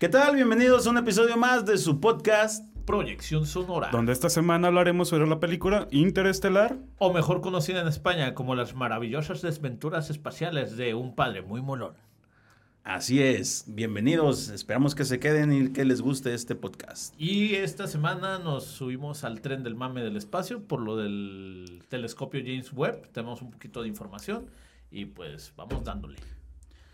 ¿Qué tal? Bienvenidos a un episodio más de su podcast. Proyección Sonora. Donde esta semana hablaremos sobre la película Interestelar. O mejor conocida en España como las maravillosas desventuras espaciales de un padre muy molón. Así es, bienvenidos. Esperamos que se queden y que les guste este podcast. Y esta semana nos subimos al tren del mame del espacio por lo del telescopio James Webb. Tenemos un poquito de información y pues vamos dándole.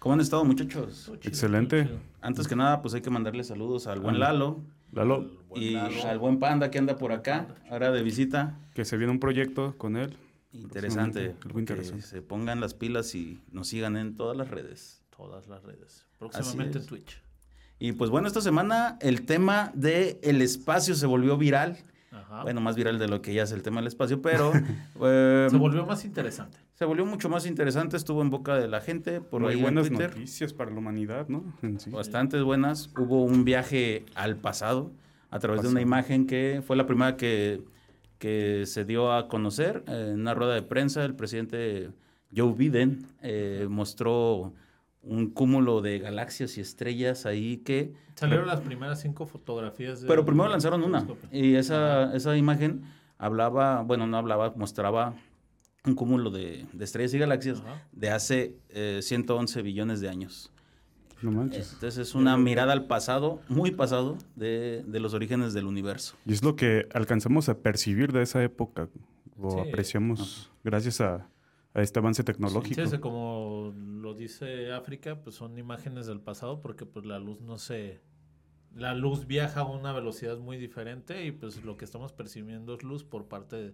¿Cómo han estado, muchachos? Excelente. Antes que nada, pues hay que mandarle saludos al buen Lalo Lalo, Buen y Lalo. al buen Panda que anda por acá, ahora de visita. que se viene un proyecto con él. Interesante. Algo que interesante. se pongan las pilas y nos sigan en todas las redes. Todas las redes. Próximamente en Twitch. Y pues bueno, esta semana el tema de el espacio se volvió viral. Ajá. Bueno, más viral de lo que ya es el tema del espacio, pero eh, Se volvió más interesante. Se volvió mucho más interesante, estuvo en boca de la gente por Muy ahí en buenas Twitter. noticias para la humanidad, ¿no? Sí. Bastantes buenas. Hubo un viaje al pasado a través de una imagen que fue la primera que, que se dio a conocer eh, en una rueda de prensa. El presidente Joe Biden eh, mostró un cúmulo de galaxias y estrellas ahí que... Salieron las primeras cinco fotografías. de- Pero primero lanzaron una y esa, esa imagen hablaba, bueno, no hablaba, mostraba un cúmulo de, de estrellas y galaxias Ajá. de hace eh, 111 billones de años. No manches. Entonces es una mirada al pasado, muy pasado, de, de los orígenes del universo. Y es lo que alcanzamos a percibir de esa época. O Sí. apreciamos gracias a, a este avance tecnológico. Sí, como lo dice África, pues son imágenes del pasado porque pues la luz no se... La luz viaja a una velocidad muy diferente y pues lo que estamos percibiendo es luz por parte de,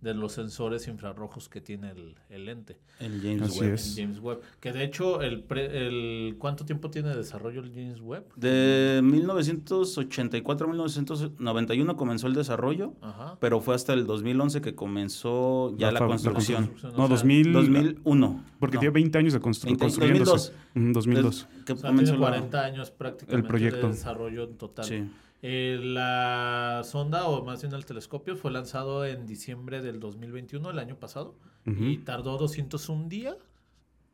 de los sensores infrarrojos que tiene el, el lente, El James Así Webb. es. el James Webb. Que de hecho, el, pre- el ¿cuánto tiempo tiene de desarrollo el James Webb? De 1984 a 1991 comenzó el desarrollo, Ajá. pero fue hasta el 2011 que comenzó ya la, fa- construcción. construcción. No, O sea, 2000. 2001. Porque No, tiene 20 años de constru- 20 construyéndose. Ujú, 2002. que O sea, comenzó tiene la- 40 años prácticamente el proyecto. de desarrollo en total. Sí. Eh, la sonda, o más bien el telescopio, fue lanzado en diciembre del 2021, el año pasado, y tardó 201 días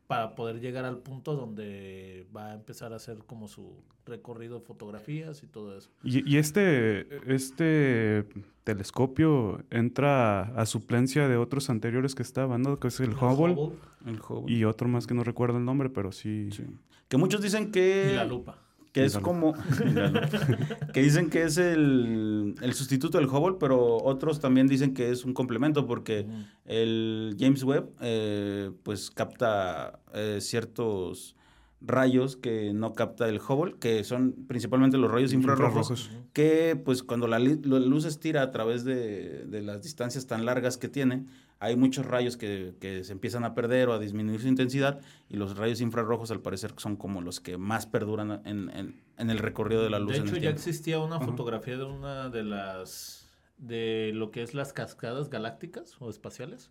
para poder llegar al punto donde va a empezar a hacer como su recorrido de fotografías y todo eso. Y, y este, este telescopio entra a suplencia de otros anteriores que estaban, ¿no? Que es el Hubble, El Hubble. y otro más que no recuerdo el nombre, pero sí. Sí. Que muchos dicen que... y la lupa. Que es como que dicen que es el, el sustituto del Hubble, pero otros también dicen que es un complemento porque el James Webb eh, pues capta eh, ciertos rayos que no capta el Hubble, que son principalmente los rayos infrarrojos, Infrarrojos. que pues cuando la luz estira a través de, de las distancias tan largas que tiene, hay muchos rayos que, que se empiezan a perder o a disminuir su intensidad y los rayos infrarrojos al parecer son como los que más perduran en, en- en el recorrido de la luz. De en el hecho, ya existía una fotografía de una de las de lo que es las cascadas galácticas o espaciales,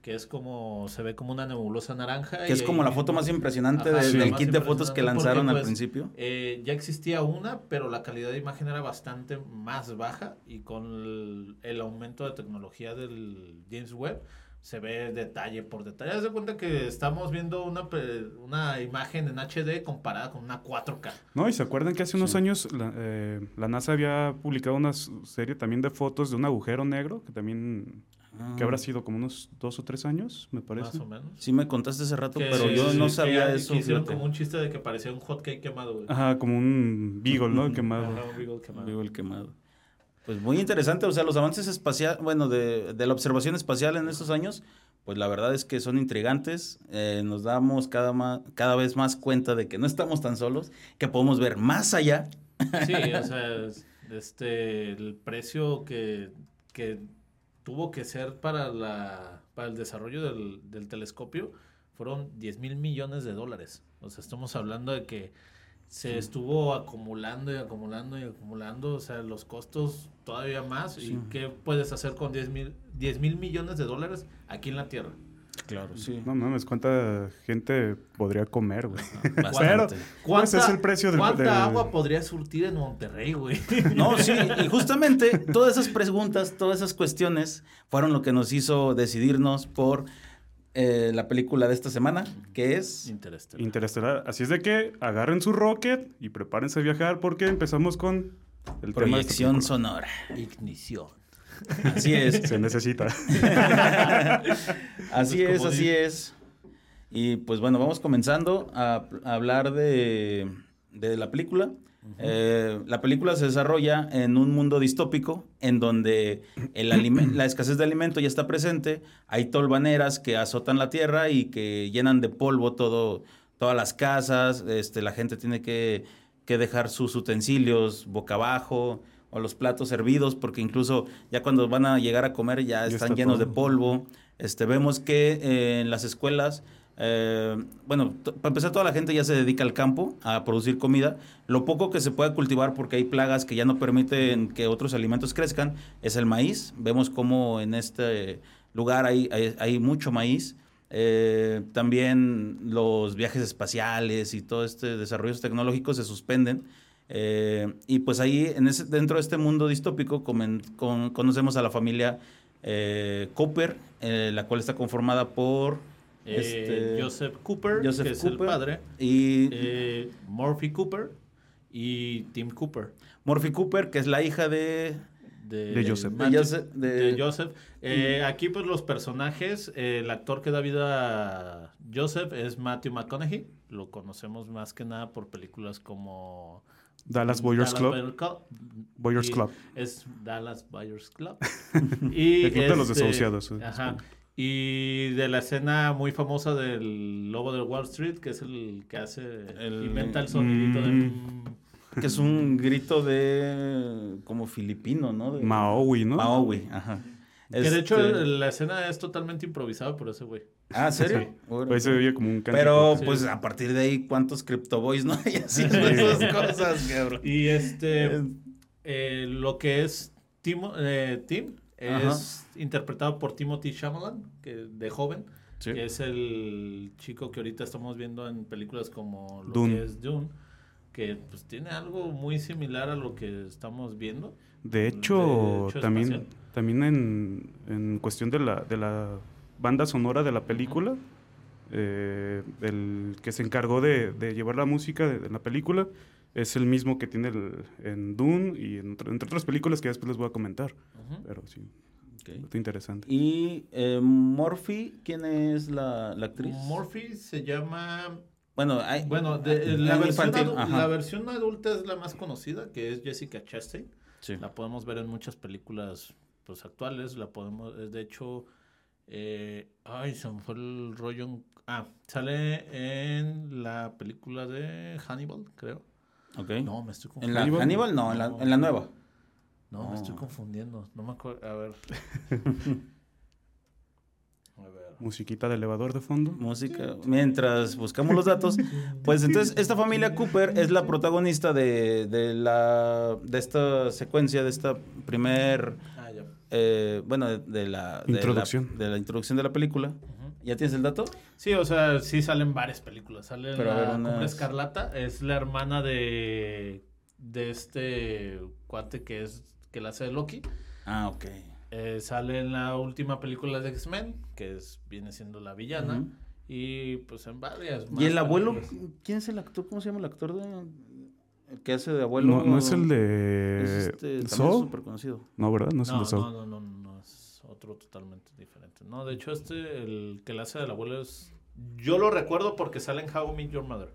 que es como se ve como una nebulosa naranja. Que es como ahí la foto más impresionante Ajá, sí. del más kit de fotos que lanzaron porque, al pues, principio. Eh, ya existía una, pero la calidad de imagen era bastante más baja y con el, el aumento de tecnología del James Webb se ve detalle por detalle. Haz de cuenta que estamos viendo una, una imagen en HD comparada con una 4K. No, y se acuerdan que hace unos Sí. años la, eh, la NASA había publicado una serie también de fotos de un agujero negro, que también, que Ah. habrá sido como unos dos o tres años, me parece. Más o menos. Sí me contaste hace rato, Que- pero yo no que- sabía que eso. hicieron fíjate. como un chiste de que parecía un hot cake quemado, güey. Ajá, como un beagle, ¿no? Quemado. Ajá, un Beagle quemado. Vivo el quemado. Pues muy interesante, o sea, los avances espaciales, bueno, de, de la observación espacial en estos años, pues la verdad es que son intrigantes, eh, nos damos cada, ma- cada vez más cuenta de que no estamos tan solos, que podemos ver más allá. Sí, o sea, es- este, el precio que, que tuvo que ser para, la, para el desarrollo del, del telescopio fueron 10 mil millones de dólares. O sea, estamos hablando de que se estuvo acumulando y acumulando y acumulando, o sea, los costos todavía más. Sí. ¿Y qué puedes hacer con 10 mil 10 mil millones de dólares aquí en la Tierra? Claro, sí. No mames, ¿cuánta gente podría comer, güey? Bastante. Pues es el precio del- ¿Cuánta del- agua podría surtir en Monterrey, güey? No, sí, y justamente todas esas preguntas, todas esas cuestiones fueron lo que nos hizo decidirnos por eh, la película de esta semana, que es... Interestelar. Interestelar. Así es de que agarren su rocket y prepárense a viajar porque empezamos con el tema de esta Proyección sonora. Ignición. Así es. Se necesita. Así Pues es, así es. Y pues bueno, vamos comenzando a, a hablar de, de la película. Eh, la película se desarrolla en un mundo distópico en donde el la escasez de alimento ya está presente. Hay tolvaneras que azotan la tierra y que llenan de polvo todo, todas las casas. Este, la gente tiene que, que dejar sus utensilios boca abajo o los platos servidos porque incluso ya cuando van a llegar a comer ya, Ya están está llenos de polvo. Este, vemos que eh, en las escuelas, eh, bueno, para empezar toda la gente ya se dedica al campo a producir comida. Lo poco que se puede cultivar porque hay plagas que ya no permiten que otros alimentos crezcan es el maíz. Vemos cómo en este lugar hay, hay, mucho maíz. Eh, también los viajes espaciales y todo este desarrollos tecnológicos se suspenden. Eh, y pues ahí, dentro de este mundo distópico, conocemos a la familia Cooper, la cual está conformada por Eh, este, Joseph Cooper, Joseph que es Cooper. el padre. y eh, Murphy Cooper y Tim Cooper. Murphy Cooper, que es la hija de... De, De Joseph. De Matthew- Joseph- de- de Joseph. Eh, aquí, pues, los personajes, eh, el actor que da vida a Joseph es Matthew McConaughey. Lo conocemos más que nada por películas como... Dallas Boyers Club. Buyers Club. Boyers Club. Es Dallas Buyers Club. y El club de los este, desahuciados, Ajá. Y de la escena muy famosa del Lobo de Wall Street, que es el que hace, El- inventa el sonidito de... Mm. mm, que es un grito de... como filipino, ¿no? De- Maui, ¿no? Maui, ajá. Que de hecho Este- la escena es totalmente improvisada por ese güey. Ah, ¿serio? Sí. Ahí se veía como un cántico. Pero Sí. pues a partir de ahí, ¿cuántos CryptoBoys no hay haciendo esas cosas, cabrón? Y este, Es- eh, lo que es Timo, eh, Tim es interpretado por Timothy Chalamet, que de joven, Sí. que es el chico que ahorita estamos viendo en películas como lo Dune. que es Dune, que pues tiene algo muy similar a lo que estamos viendo. De hecho, De hecho, también, espacial. también en, en cuestión de la, de la banda sonora de la película, eh, el que se encargó de, de llevar la música de, de la película es el mismo que tiene el- en Dune y en otra- entre otras películas que después les voy a comentar. Pero sí, Ok. está interesante. Y eh, Murphy, ¿quién es la, la actriz? Murphy se llama Bueno, hay, Bueno, de- hay la, versión infantil, adu- ajá. la versión adulta es la más conocida, que es Jessica Chastain. Sí. La podemos ver en muchas películas pues actuales. La podemos, es de hecho, eh, ay, se me fue el rollo. en- Ah, sale en la película de Hannibal, creo. No, me estoy ¿En confundiendo. la Hannibal? No, en la, en la nueva. No, me estoy confundiendo. No me acuerdo. A ver. A ver. Musiquita de elevador de fondo. Música. Mientras buscamos los datos, pues entonces esta familia Cooper es la protagonista de, de la de esta secuencia, de esta primer, Ah, ya. eh, bueno, de, de la de la- Introducción. de la introducción de la película. ¿Ya tienes el dato? Sí, o sea, sí salen varias películas. Sale Pero la Cumbre Escarlata, es la hermana de, de este cuate que es que la hace de Loki. Ah, ok. Eh, sale en la última película de X-Men, que es, viene siendo la villana. Y pues en varias. ¿Y el abuelo? películas. ¿Quién es el actor? ¿Cómo se llama el actor de el que hace de abuelo? No, no es el Es de este, súper conocido. No, ¿verdad? No es el de Saw. no, no, no, no, es otro totalmente diferente. No, de hecho este, el que la hace del abuelo es... Yo lo recuerdo porque sale en How I Met Your Mother,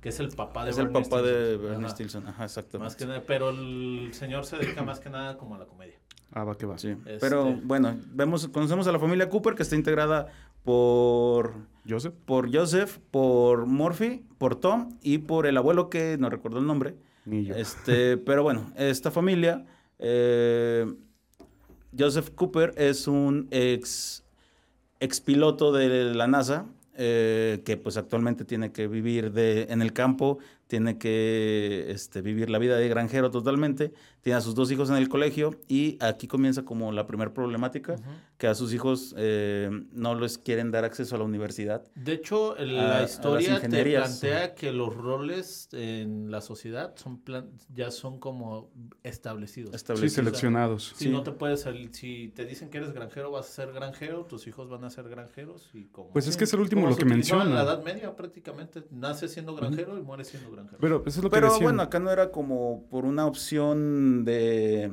que es el papá de Es el papá de. Bernie Ajá. Stilson. Ajá, exactamente. Más que nada, pero el señor se dedica más que nada como a la comedia. Ah, va que va. Sí. Este- Pero bueno, vemos, conocemos a la familia Cooper que está integrada por, Joseph. por Joseph, por Murphy, por Tom y por el abuelo que no recuerdo el nombre. Ni yo. Este, pero bueno, esta familia, eh, Joseph Cooper es un ex, ex piloto de la NASA, eh, que pues actualmente tiene que vivir de, en el campo, tiene que este, vivir la vida de granjero totalmente, tiene a sus dos hijos en el colegio y aquí comienza como la primera problemática, que a sus hijos eh, no les quieren dar acceso a la universidad. De hecho, la historia te plantea que los roles en la sociedad son ya son como establecidos. Sí, seleccionados. si no te puedes salir, si te dicen que eres granjero, vas a ser granjero, tus hijos van a ser granjeros y como... Pues es que es el último lo que menciona. En la Edad Media prácticamente nace siendo granjero y muere siendo granjero. Pero, eso es lo que Pero bueno, acá no era como por una opción de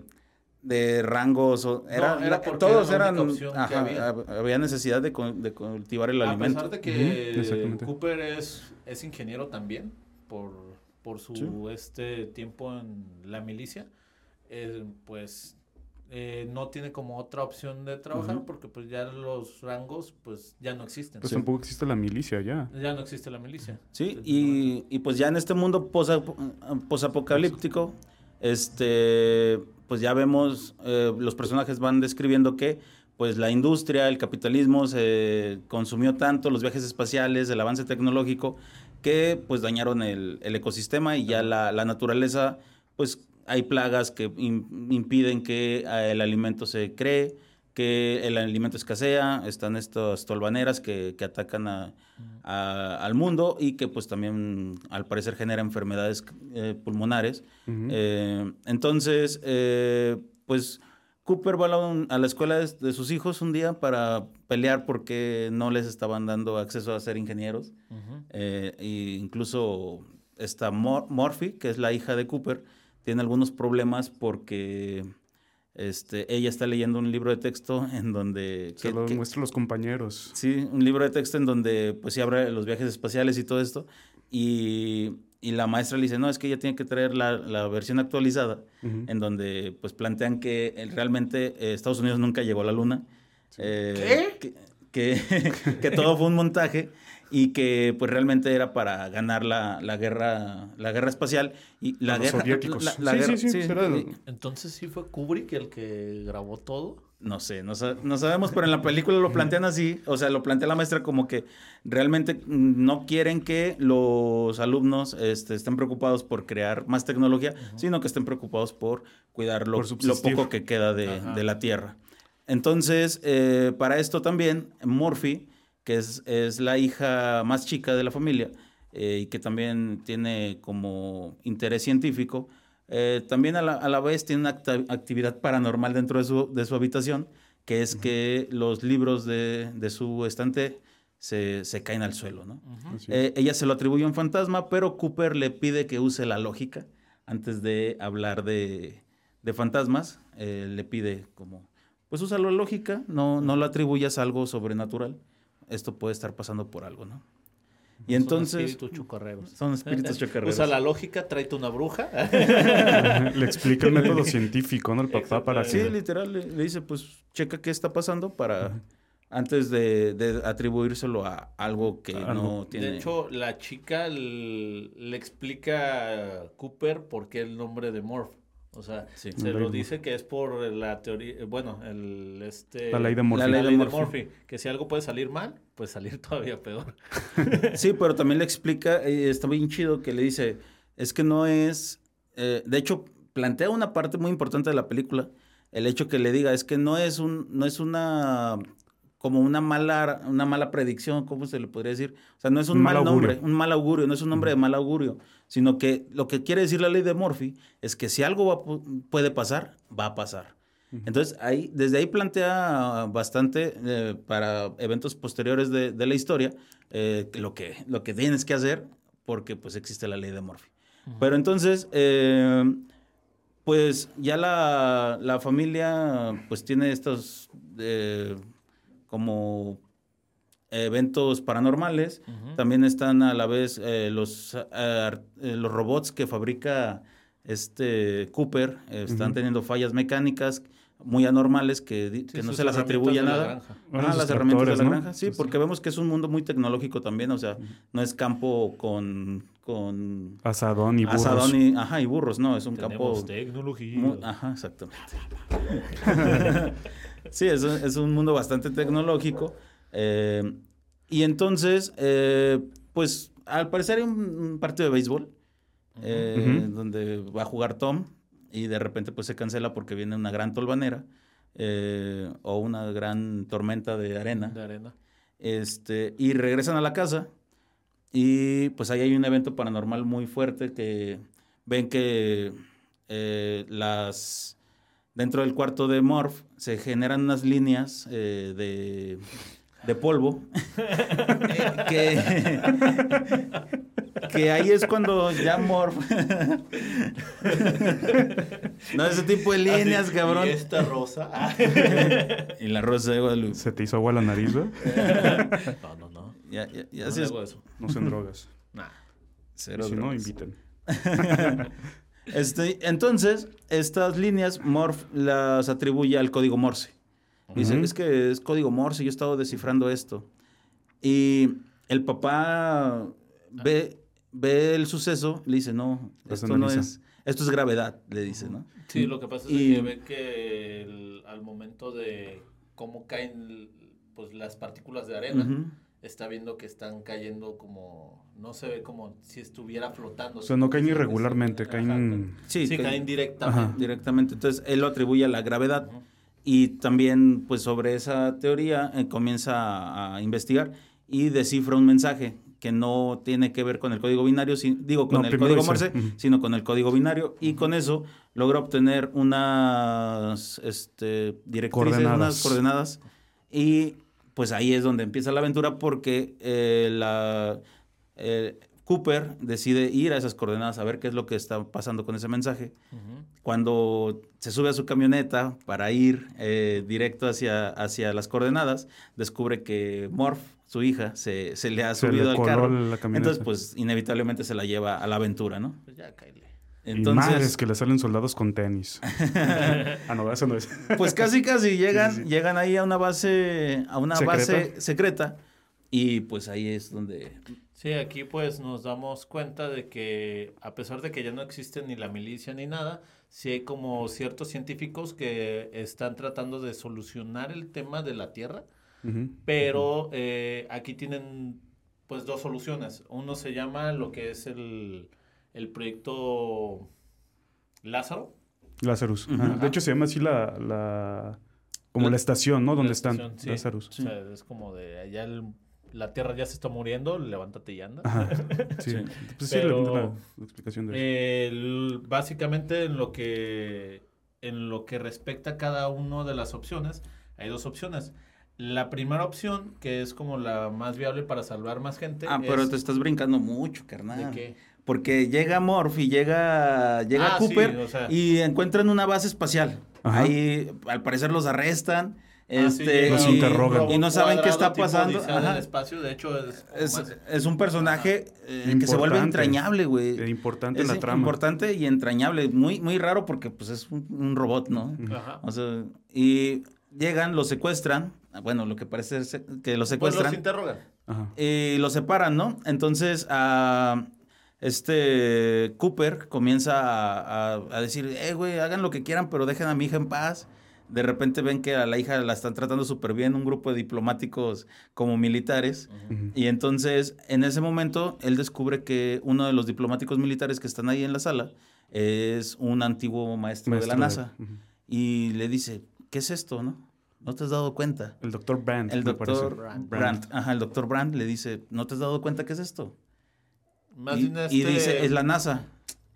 de rangos. Era, era todos eran. había. necesidad de, de, cultivar el alimento. A pesar de que Cooper es, es ingeniero también, por, por su este tiempo en la milicia, eh, pues eh, no tiene como otra opción de trabajar porque pues ya los rangos pues ya no existen. Pues tampoco existe la milicia ya. Ya no existe la milicia. Sí, y, y, pues ya en este mundo posapocalíptico, este pues ya vemos, eh, los personajes van describiendo que pues la industria, el capitalismo se consumió tanto, los viajes espaciales, el avance tecnológico, que pues dañaron el, ecosistema y ya la, naturaleza, pues hay plagas que impiden que eh, el alimento se cree, que el alimento escasea, están estas tolvaneras que, atacan al mundo y que pues también al parecer genera enfermedades eh, pulmonares. Eh, entonces, eh, pues Cooper va a la, escuela de, sus hijos un día para pelear porque no les estaban dando acceso a ser ingenieros. e incluso esta Morphy, que es la hija de Cooper, tiene algunos problemas porque este, ella está leyendo un libro de texto en donde... Se lo muestra a los compañeros. Sí, un libro de texto en donde pues sí habla de los viajes espaciales y todo esto. Y, y la maestra le dice, no, es que ella tiene que traer la, la versión actualizada, en donde pues plantean que eh, realmente eh, Estados Unidos nunca llegó a la luna. Eh, ¿Qué? Que, que, todo fue un montaje y que pues realmente era para ganar la, la guerra la guerra espacial y la guerra soviéticos. sí, sí, sí, entonces sí fue Kubrick el que grabó todo no sé, no, no, sabemos, pero en la película lo plantean así, o sea, lo plantea la maestra como que realmente no quieren que los alumnos este, estén preocupados por crear más tecnología, sino que estén preocupados por cuidar lo, lo poco que queda de, de la Tierra. Entonces, eh, para esto también, Murphy que es, es la hija más chica de la familia eh, y que también tiene como interés científico, eh, también a la, a la, vez tiene una actividad paranormal dentro de su, de su habitación, que es que los libros de, de su estante se, se, caen al suelo. ¿no? Eh, ella se lo atribuye a un fantasma, pero Cooper le pide que use la lógica antes de hablar de, de fantasmas. le pide como, pues usa la lógica, no, no lo atribuyas a algo sobrenatural esto puede estar pasando por algo, ¿no? Y son entonces... Espíritus chocarreros. Son espíritus chocarreros. Usa la lógica, tráete una bruja. le explica el método científico, ¿no? El papá para Sí, literal, le, dice, pues, checa qué está pasando para... Antes de, atribuírselo a algo que no tiene... De hecho, la chica le, explica a Cooper por qué el nombre de Morph. O sea, se lo dice que es por la teoría, bueno, el este la ley de Murphy. La ley de Murphy. que si algo puede salir mal, puede salir todavía peor. sí, pero también le explica, eh, está bien chido que le dice, es que no es, eh, de hecho, plantea una parte muy importante de la película, el hecho que le diga, es que no es un, no es una como una mala, una mala predicción, ¿cómo se le podría decir? O sea, no es un, mal, nombre, un mal augurio, no es un nombre de mal augurio, sino que lo que quiere decir la ley de Murphy es que si algo puede pasar, va a pasar. Entonces, ahí, desde ahí plantea bastante eh, para eventos posteriores de, la historia eh, lo, que, lo que tienes que hacer porque pues existe la ley de Murphy. Pero entonces, eh, pues ya la, la, familia pues tiene estos como eventos paranormales. También están a la vez eh, los, eh, eh, los robots que fabrica este Cooper. están teniendo fallas mecánicas muy anormales que, no se las atribuye a nada. Ah, las herramientas de la granja. Sí, porque vemos que es un mundo muy tecnológico también. O sea, no es campo con... con asadón y burros. Asadón y, ajá, y burros, no. Es un campo... tecnología. ajá, exactamente. Sí, es, es un mundo bastante tecnológico. Eh, y entonces, eh, pues al parecer hay un, partido de béisbol eh, donde va a jugar Tom y de repente pues se cancela porque viene una gran tolvanera eh, o una gran tormenta de arena. De arena. Este, y regresan a la casa y pues ahí hay un evento paranormal muy fuerte que ven que eh, las dentro del cuarto de Morph se generan unas líneas eh, de, de polvo que, que ahí es cuando ya Morph no ese tipo de líneas Así, cabrón Y esta rosa. y la rosa de Guadalupe ¿Se te hizo agua la nariz, güey? no, no, no. ya, ya, ya no así le es hago eso. No sean drogas. Nah. Cero si no, inviten. Este, entonces, estas líneas Morph las atribuye al código Morse. Dice, Ujú. es que es código Morse, yo he estado descifrando esto. Y el papá ve, ve el suceso, le dice, no, esto no es, esto es gravedad, le dice, ¿no? Sí, lo que pasa es Y- que ve que el- al momento de cómo caen pues las partículas de arena, Ujú. Está viendo que están cayendo como, no se ve como si estuviera flotando. O sea, no caen se- irregularmente, caen... Sí, Sí, que- caen directamente. Ajá. directamente. Entonces, él lo atribuye a la gravedad. Ujú. Y también, pues sobre esa teoría, eh, comienza a, a investigar y descifra un mensaje que no tiene que ver con el código binario, si- digo, con No, el código Morse, ujú. sino con el código binario. Y con eso logra obtener unas este, directrices, Coordenadas. unas coordenadas. Y pues ahí es donde empieza la aventura porque eh, la, eh, Cooper decide ir a esas coordenadas a ver qué es lo que está pasando con ese mensaje cuando se sube a su camioneta para ir eh, directo hacia, hacia las coordenadas, descubre que Morph, su hija, se, se le ha Se le subido al carro. la camioneta. Entonces, pues, inevitablemente se la lleva a la aventura, ¿no? Pues ya, y madres Entonces, que le salen soldados con tenis. ah, no, eso no es. pues casi casi llegan, Sí, sí, sí. llegan ahí a una base, a una ¿Secreta? base secreta. Y pues ahí es donde Sí, aquí pues nos damos cuenta de que a pesar de que ya no existe ni la milicia ni nada, sí hay como ciertos científicos que están tratando de solucionar el tema de la Tierra, pero eh, aquí tienen pues dos soluciones. Uno se llama lo que es el, el proyecto Lázaro. Lazarus. Ajá. De hecho, se llama así la... la- como La- la estación, ¿no? Donde están. sí. Lazarus. O sea, es como de allá el- la Tierra ya se está muriendo, levántate y anda. Ajá. Sí. Sí. Pues sí, Pero- la, la- la explicación de eso. El- básicamente en lo que en lo que respecta a cada una de las opciones, hay dos opciones. La primera opción, que es como la más viable para salvar más gente, Ah, pero es- te estás brincando mucho, ¿de carnal. qué? Porque llega Morph y llega, llega Ah, sí, Cooper o sea. y encuentran una base espacial. Ajá. Ahí, al parecer, los arrestan. Ah, sí, este, un y, interrogan. robot y no saben qué está pasando. Espacio, de hecho, es, Es, más- es un personaje eh, que se vuelve entrañable, güey. Eh, importante Es la trama. importante y entrañable. Muy, muy raro porque pues es un, un robot, ¿no? Ajá. O sea, y llegan, lo secuestran. Bueno, lo que parece que lo Pues secuestran. los interrogan. Ajá. y lo separan, ¿no? Entonces, ah, este Cooper comienza a, a- a decir, eh, güey, hagan lo que quieran, pero dejen a mi hija en paz. De repente ven que a la hija la están tratando súper bien, un grupo de diplomáticos como militares. Y entonces, en ese momento, él descubre que uno de los diplomáticos militares que están ahí en la sala es un antiguo maestro, de la NASA. Y le dice, ¿qué es esto, no? ¿No te has dado cuenta? El doctor Brandt. El doctor Brandt. Brandt. Ajá, el doctor Brandt le dice, ¿no te has dado cuenta qué es esto? Más y, bien y este, dice, es la NASA.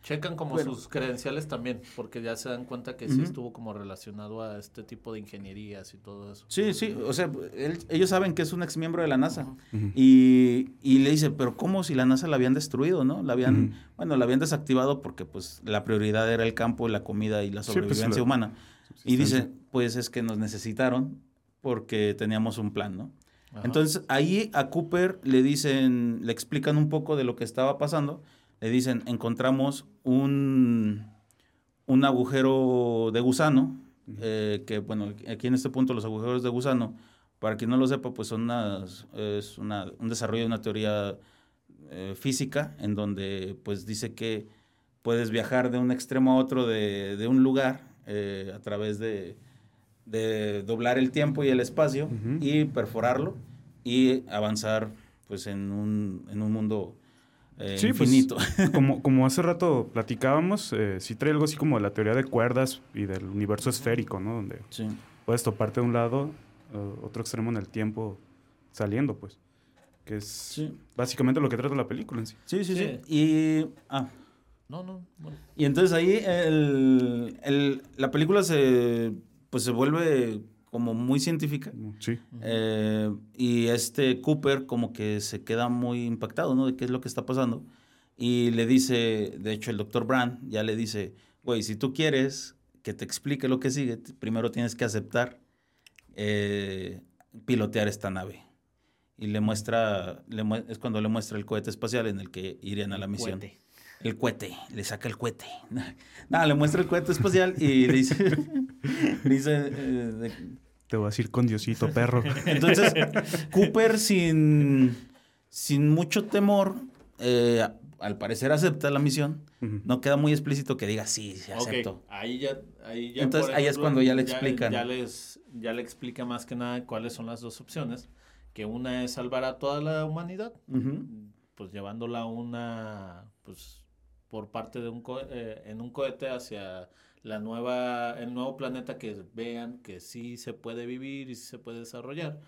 checan como Bueno. sus credenciales también, porque ya se dan cuenta que sí estuvo como relacionado a este tipo de ingenierías y todo eso. Sí, sí, o sea, él- ellos saben que es un ex miembro de la NASA. Y, y le dice, pero ¿cómo si la NASA la habían destruido, no? La habían, bueno, la habían desactivado porque pues la prioridad era el campo, la comida y la Sí, pues, sobrevivencia humana. Y dice, pues es que nos necesitaron porque teníamos un plan, ¿no? Ajá. Entonces ahí a Cooper le dicen, le explican un poco de lo que estaba pasando. Le dicen, encontramos un, un agujero de gusano, eh, que bueno, aquí en este punto los agujeros de gusano, para quien no lo sepa, pues son unas, es una, un desarrollo de una teoría eh, física en donde pues dice que puedes viajar de un extremo a otro de, de un lugar eh, a través de, de doblar el tiempo y el espacio Ujú. y perforarlo y avanzar pues en un, en un mundo eh, Sí, pues, infinito. Como, como hace rato platicábamos, eh, sí trae algo así como de la teoría de cuerdas y del universo esférico, ¿no? Donde sí. puedes toparte de un lado, eh, otro extremo en el tiempo saliendo, pues. Que es Sí. básicamente lo que trata la película en sí. Sí, sí, sí. Sí. Y, ah, No, no, bueno. y entonces ahí el, el- la película se, pues se vuelve como muy científica. Sí. Eh, y este Cooper como que se queda muy impactado, ¿no? De qué es lo que está pasando. Y le dice, de hecho el doctor Brand ya le dice, güey, si tú quieres que te explique lo que sigue, primero tienes que aceptar eh, pilotear esta nave. Y le muestra, le es cuando le muestra el cohete espacial en el que irían a la misión. Cohete. El cohete, le saca el cohete. Nada, le muestra el cohete espacial y le dice, dice eh, de- Te voy a decir con Diosito, perro. entonces, Cooper sin, sin mucho temor, eh, al parecer acepta la misión. No queda muy explícito que diga sí, sí acepto. ahí ya, ahí ya, Entonces, ahí es cuando ya le explican. Ya, les, ya le explica más que nada cuáles son las dos opciones. Que una es salvar a toda la humanidad, pues llevándola a una, pues por parte de un, co- eh, en un cohete hacia la nueva, el nuevo planeta que vean que sí se puede vivir y sí se puede desarrollar.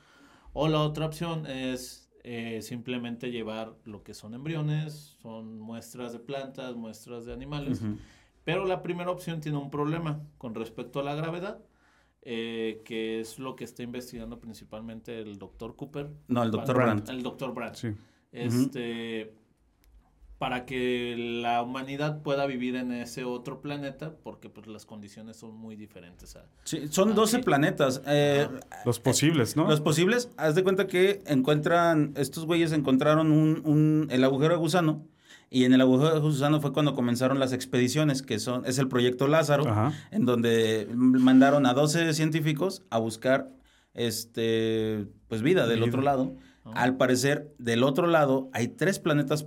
O la otra opción es eh, simplemente llevar lo que son embriones, son muestras de plantas, muestras de animales. Ujú. Pero la primera opción tiene un problema con respecto a la gravedad, eh, que es lo que está investigando principalmente el doctor Cooper. No, el doctor Brandt. El doctor Brandt. Sí. Este, para que la humanidad pueda vivir en ese otro planeta, porque pues las condiciones son muy diferentes. a- Sí, son Ah, 12 sí. planetas. eh, Los posibles, ¿no? Los posibles, haz de cuenta que encuentran, estos güeyes encontraron un, un- el agujero de gusano. Y en el agujero de gusano fue cuando comenzaron las expediciones, que son, es el proyecto Lázaro. Ajá. en donde mandaron a 12 científicos a buscar este pues vida del Vida. otro lado. Ah. Al parecer, del otro lado hay tres planetas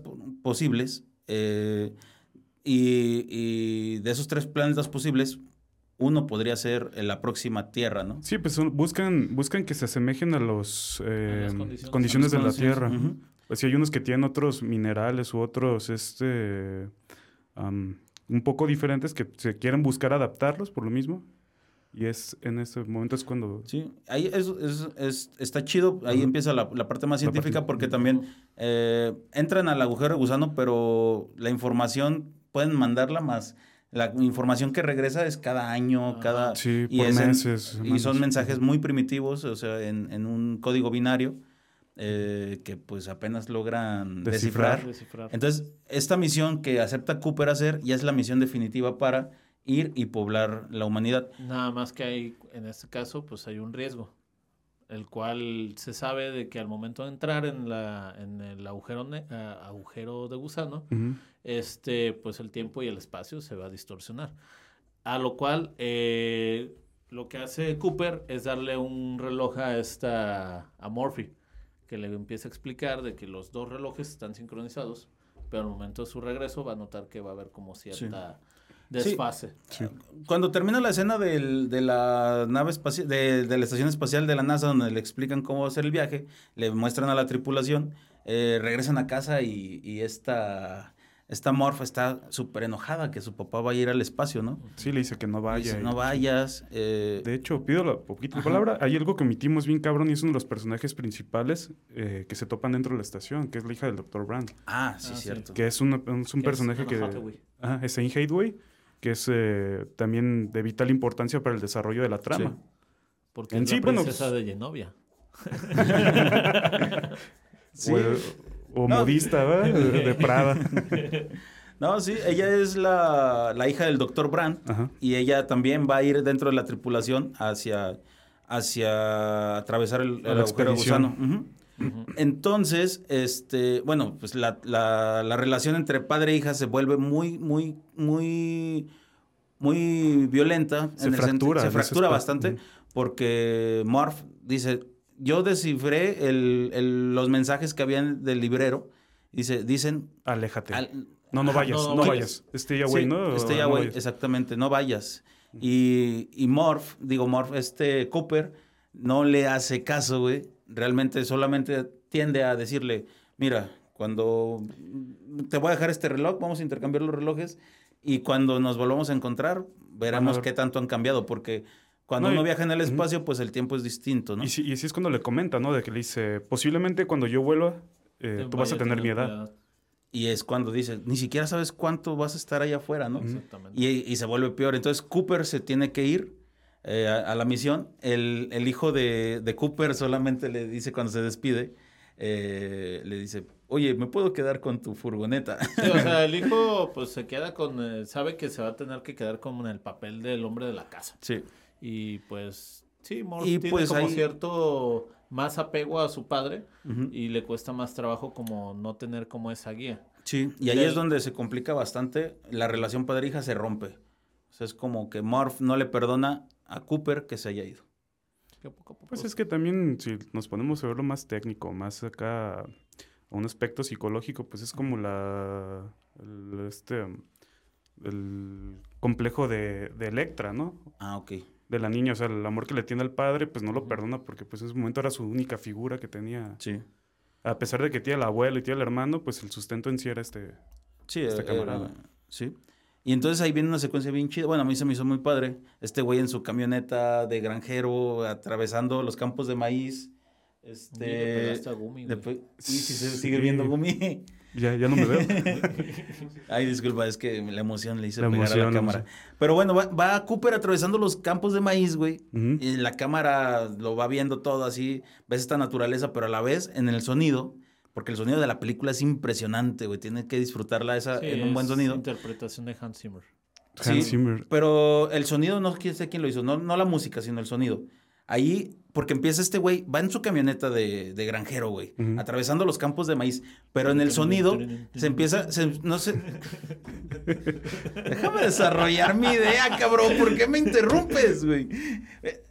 posibles eh, y, y de esos tres planetas posibles, uno podría ser la próxima Tierra, ¿no? Sí, pues son- buscan, buscan que se asemejen a los eh, las condiciones. condiciones, de la Tierra. Pues sí, hay unos que tienen otros minerales u otros, este, un poco diferentes que se quieren buscar adaptarlos por lo mismo. Y es en ese momento es cuando... Sí, ahí es, es- es- está chido, ahí empieza la, la parte más parte- científica porque también eh, entran al agujero de gusano, pero la información pueden mandarla más. La información que regresa es cada año, cada... Sí, y por es en- meses. y son mensajes muy primitivos, o sea, en, en un código binario eh, que pues apenas logran. Descifrar. Entonces, esta misión que acepta Cooper hacer ya es la misión definitiva para ir y poblar la humanidad. Nada más que hay, en este caso, pues hay un riesgo, el cual se sabe de que al momento de entrar en, la, en el agujero, ne- ah, agujero de gusano, este, pues el tiempo y el espacio se va a distorsionar. A lo cual, eh, lo que hace Cooper es darle un reloj a esta, a Morphy, que le empieza a explicar de que los dos relojes están sincronizados, pero al momento de su regreso va a notar que va a haber como cierta desfase. Sí. Cuando termina la escena del- de la nave espacial, de, de la estación espacial de la NASA, donde le explican cómo hacer el viaje, le muestran a la tripulación, eh, regresan a casa y, y esta, esta Morph está súper enojada que su papá va a ir al espacio, ¿no? Sí, le dice que no vaya. Dice, no vayas. eh, De hecho, pido la poquita Ajá. palabra. Hay algo que omitimos bien cabrón y es uno de los personajes principales eh, que se topan dentro de la estación, que es la hija del Dr. Brand. ah, sí, Ah, sí. cierto. Que es, una- es un Que personaje es que... Ajá, es Anne Hathaway, que es eh, también de vital importancia para el desarrollo de la trama. Sí. Porque En es sí, la bueno, princesa pues- de Genovia. Sí. O, o No. modista, ¿verdad? De, de Prada. No, sí, ella es la, la hija del doctor Brand Ajá. y ella también va a ir dentro de la tripulación hacia, hacia atravesar el, el agujero de expedición. Entonces, este, bueno, pues la, la- la relación entre padre e hija se vuelve muy, muy, muy, muy violenta. Se en el sentido- fractura Se fractura bastante porque Morph dice, yo descifré el- el- los mensajes que habían del librero. Dice, dicen... Aléjate. al- no, no vayas, no, no, no vayas. Stay away, Sí, ¿no? Stay No away, vayas. exactamente, no vayas. Y, y Morph, digo Morph, este Cooper, no le hace caso, güey. Realmente solamente tiende a decirle, mira, Cuando te voy a dejar este reloj, vamos a intercambiar los relojes y cuando nos volvamos a encontrar, veremos ver. qué tanto han cambiado, porque cuando No, y- uno viaja en el espacio, pues el tiempo es distinto, ¿no? Y, sí, y sí es cuando le comenta, ¿no? De que le dice, posiblemente cuando yo vuelva, eh, tú vas a tener mi edad. Y es cuando dice, ni siquiera sabes cuánto vas a estar allá afuera, ¿no? Exactamente. Y, y se vuelve peor. Entonces Cooper se tiene que ir eh, a, a la misión. El, el hijo de, de Cooper solamente le dice cuando se despide, eh, le dice, oye, ¿me puedo quedar con tu furgoneta? Sí, o sea, el hijo pues se queda con, eh, sabe que se va a tener que quedar como en el papel del hombre de la casa. sí. Y pues sí, Morph Y, tiene pues, como ahí- cierto más apego a su padre y le cuesta más trabajo como no tener como esa guía. Sí, y ahí Del- es donde se complica bastante. La relación padre-hija se rompe. O sea, es como que Morph no le perdona a Cooper que se haya ido. Pues es que también, si nos ponemos a verlo más técnico, más acá, a un aspecto psicológico, pues es como la, el, este, el complejo de, de Electra, ¿no? Ah, ok. De la niña, o sea, el amor que le tiene al padre, pues no lo perdona porque pues en ese momento era su única figura que tenía. Sí. A pesar de que tiene el abuelo y tiene el hermano, pues el sustento en sí era este... Sí, Este eh, camarada. era- sí. Y entonces ahí viene una secuencia bien chida. Bueno, a mí se me hizo muy padre. Este güey en su camioneta de granjero, atravesando los campos de maíz. Sí, le Este. pegaste a Gumi, güey. sí, sí, se sigue Sí. viendo Gumi. Ya, ya no me veo. Ay, disculpa, es que la emoción le hice La pegar a emoción, la la cámara. emoción. Pero bueno, va, va Cooper atravesando los campos de maíz, güey. Ujú. Y la cámara lo va viendo todo así, ves esta naturaleza, pero a la vez en el sonido, porque el sonido de la película es impresionante, güey. Tienes que disfrutarla esa, Sí, en un buen es sonido. Interpretación de Hans Zimmer. Hans Sí, Zimmer. Pero el sonido, no quién sé quién lo hizo, no, no la música, sino el sonido. Ahí, porque empieza este güey, va en su camioneta de, de granjero, güey, atravesando los campos de maíz, pero en el sonido se empieza, se- no sé. Déjame desarrollar mi idea, cabrón, ¿por qué me interrumpes, güey?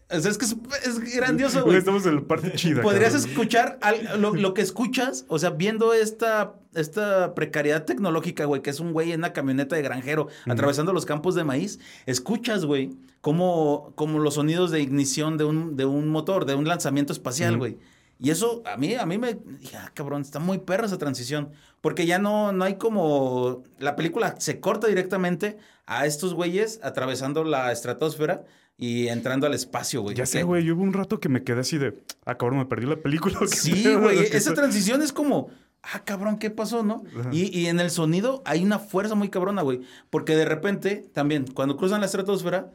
O sea, es que es, es grandioso, Güey. Estamos en la parte chida. Podrías cabrón. escuchar al- lo, lo que escuchas, o sea, viendo esta, esta precariedad tecnológica, güey, que es un güey en una camioneta de granjero atravesando los campos de maíz, escuchas, güey, como, como los sonidos de ignición de un, de un motor, de un lanzamiento espacial, güey. Y eso a mí, a mí me dije, ah, cabrón, está muy perra esa transición. Porque ya no, no hay como. La película se corta directamente a estos güeyes atravesando la estratosfera y entrando al espacio, güey. Ya sé, Que- güey. Yo hubo un rato que me quedé así de. Ah, cabrón, me perdí la película. ¿qué Sí, güey. ¿Qué Esa transición es como, ah, cabrón, ¿qué pasó, no? Y, y en el sonido hay una fuerza muy cabrona, güey. Porque de repente, también, cuando cruzan la estratosfera,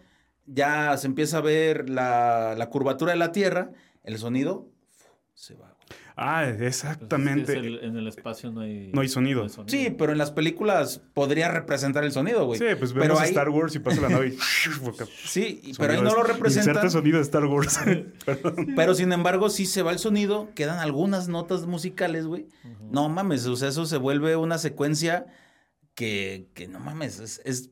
ya se empieza a ver la, la curvatura de la Tierra, el sonido se va. Ah, es exactamente. el- en el espacio no hay, No hay sonido. Sí, pero en las películas podría representar el sonido, güey. Sí, pues pero vemos ahí- Star Wars y pasa la nave y... Sí, Sonido pero ahí no lo representan. Inserta sonido de Star Wars. Perdón. Pero sin embargo, sí se va el sonido, quedan algunas notas musicales, güey. No mames, o sea, eso se vuelve una secuencia que, que no mames, es, es-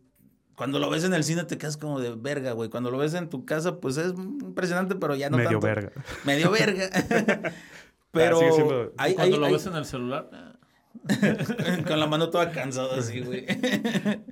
Cuando lo ves en el cine te quedas como de verga, güey. Cuando lo ves en tu casa, pues es impresionante, pero ya no Medio tanto. verga. Medio verga. Pero siendo- hay- Cuando hay- lo hay- ves en el celular, ah, con la mano toda cansada así, güey.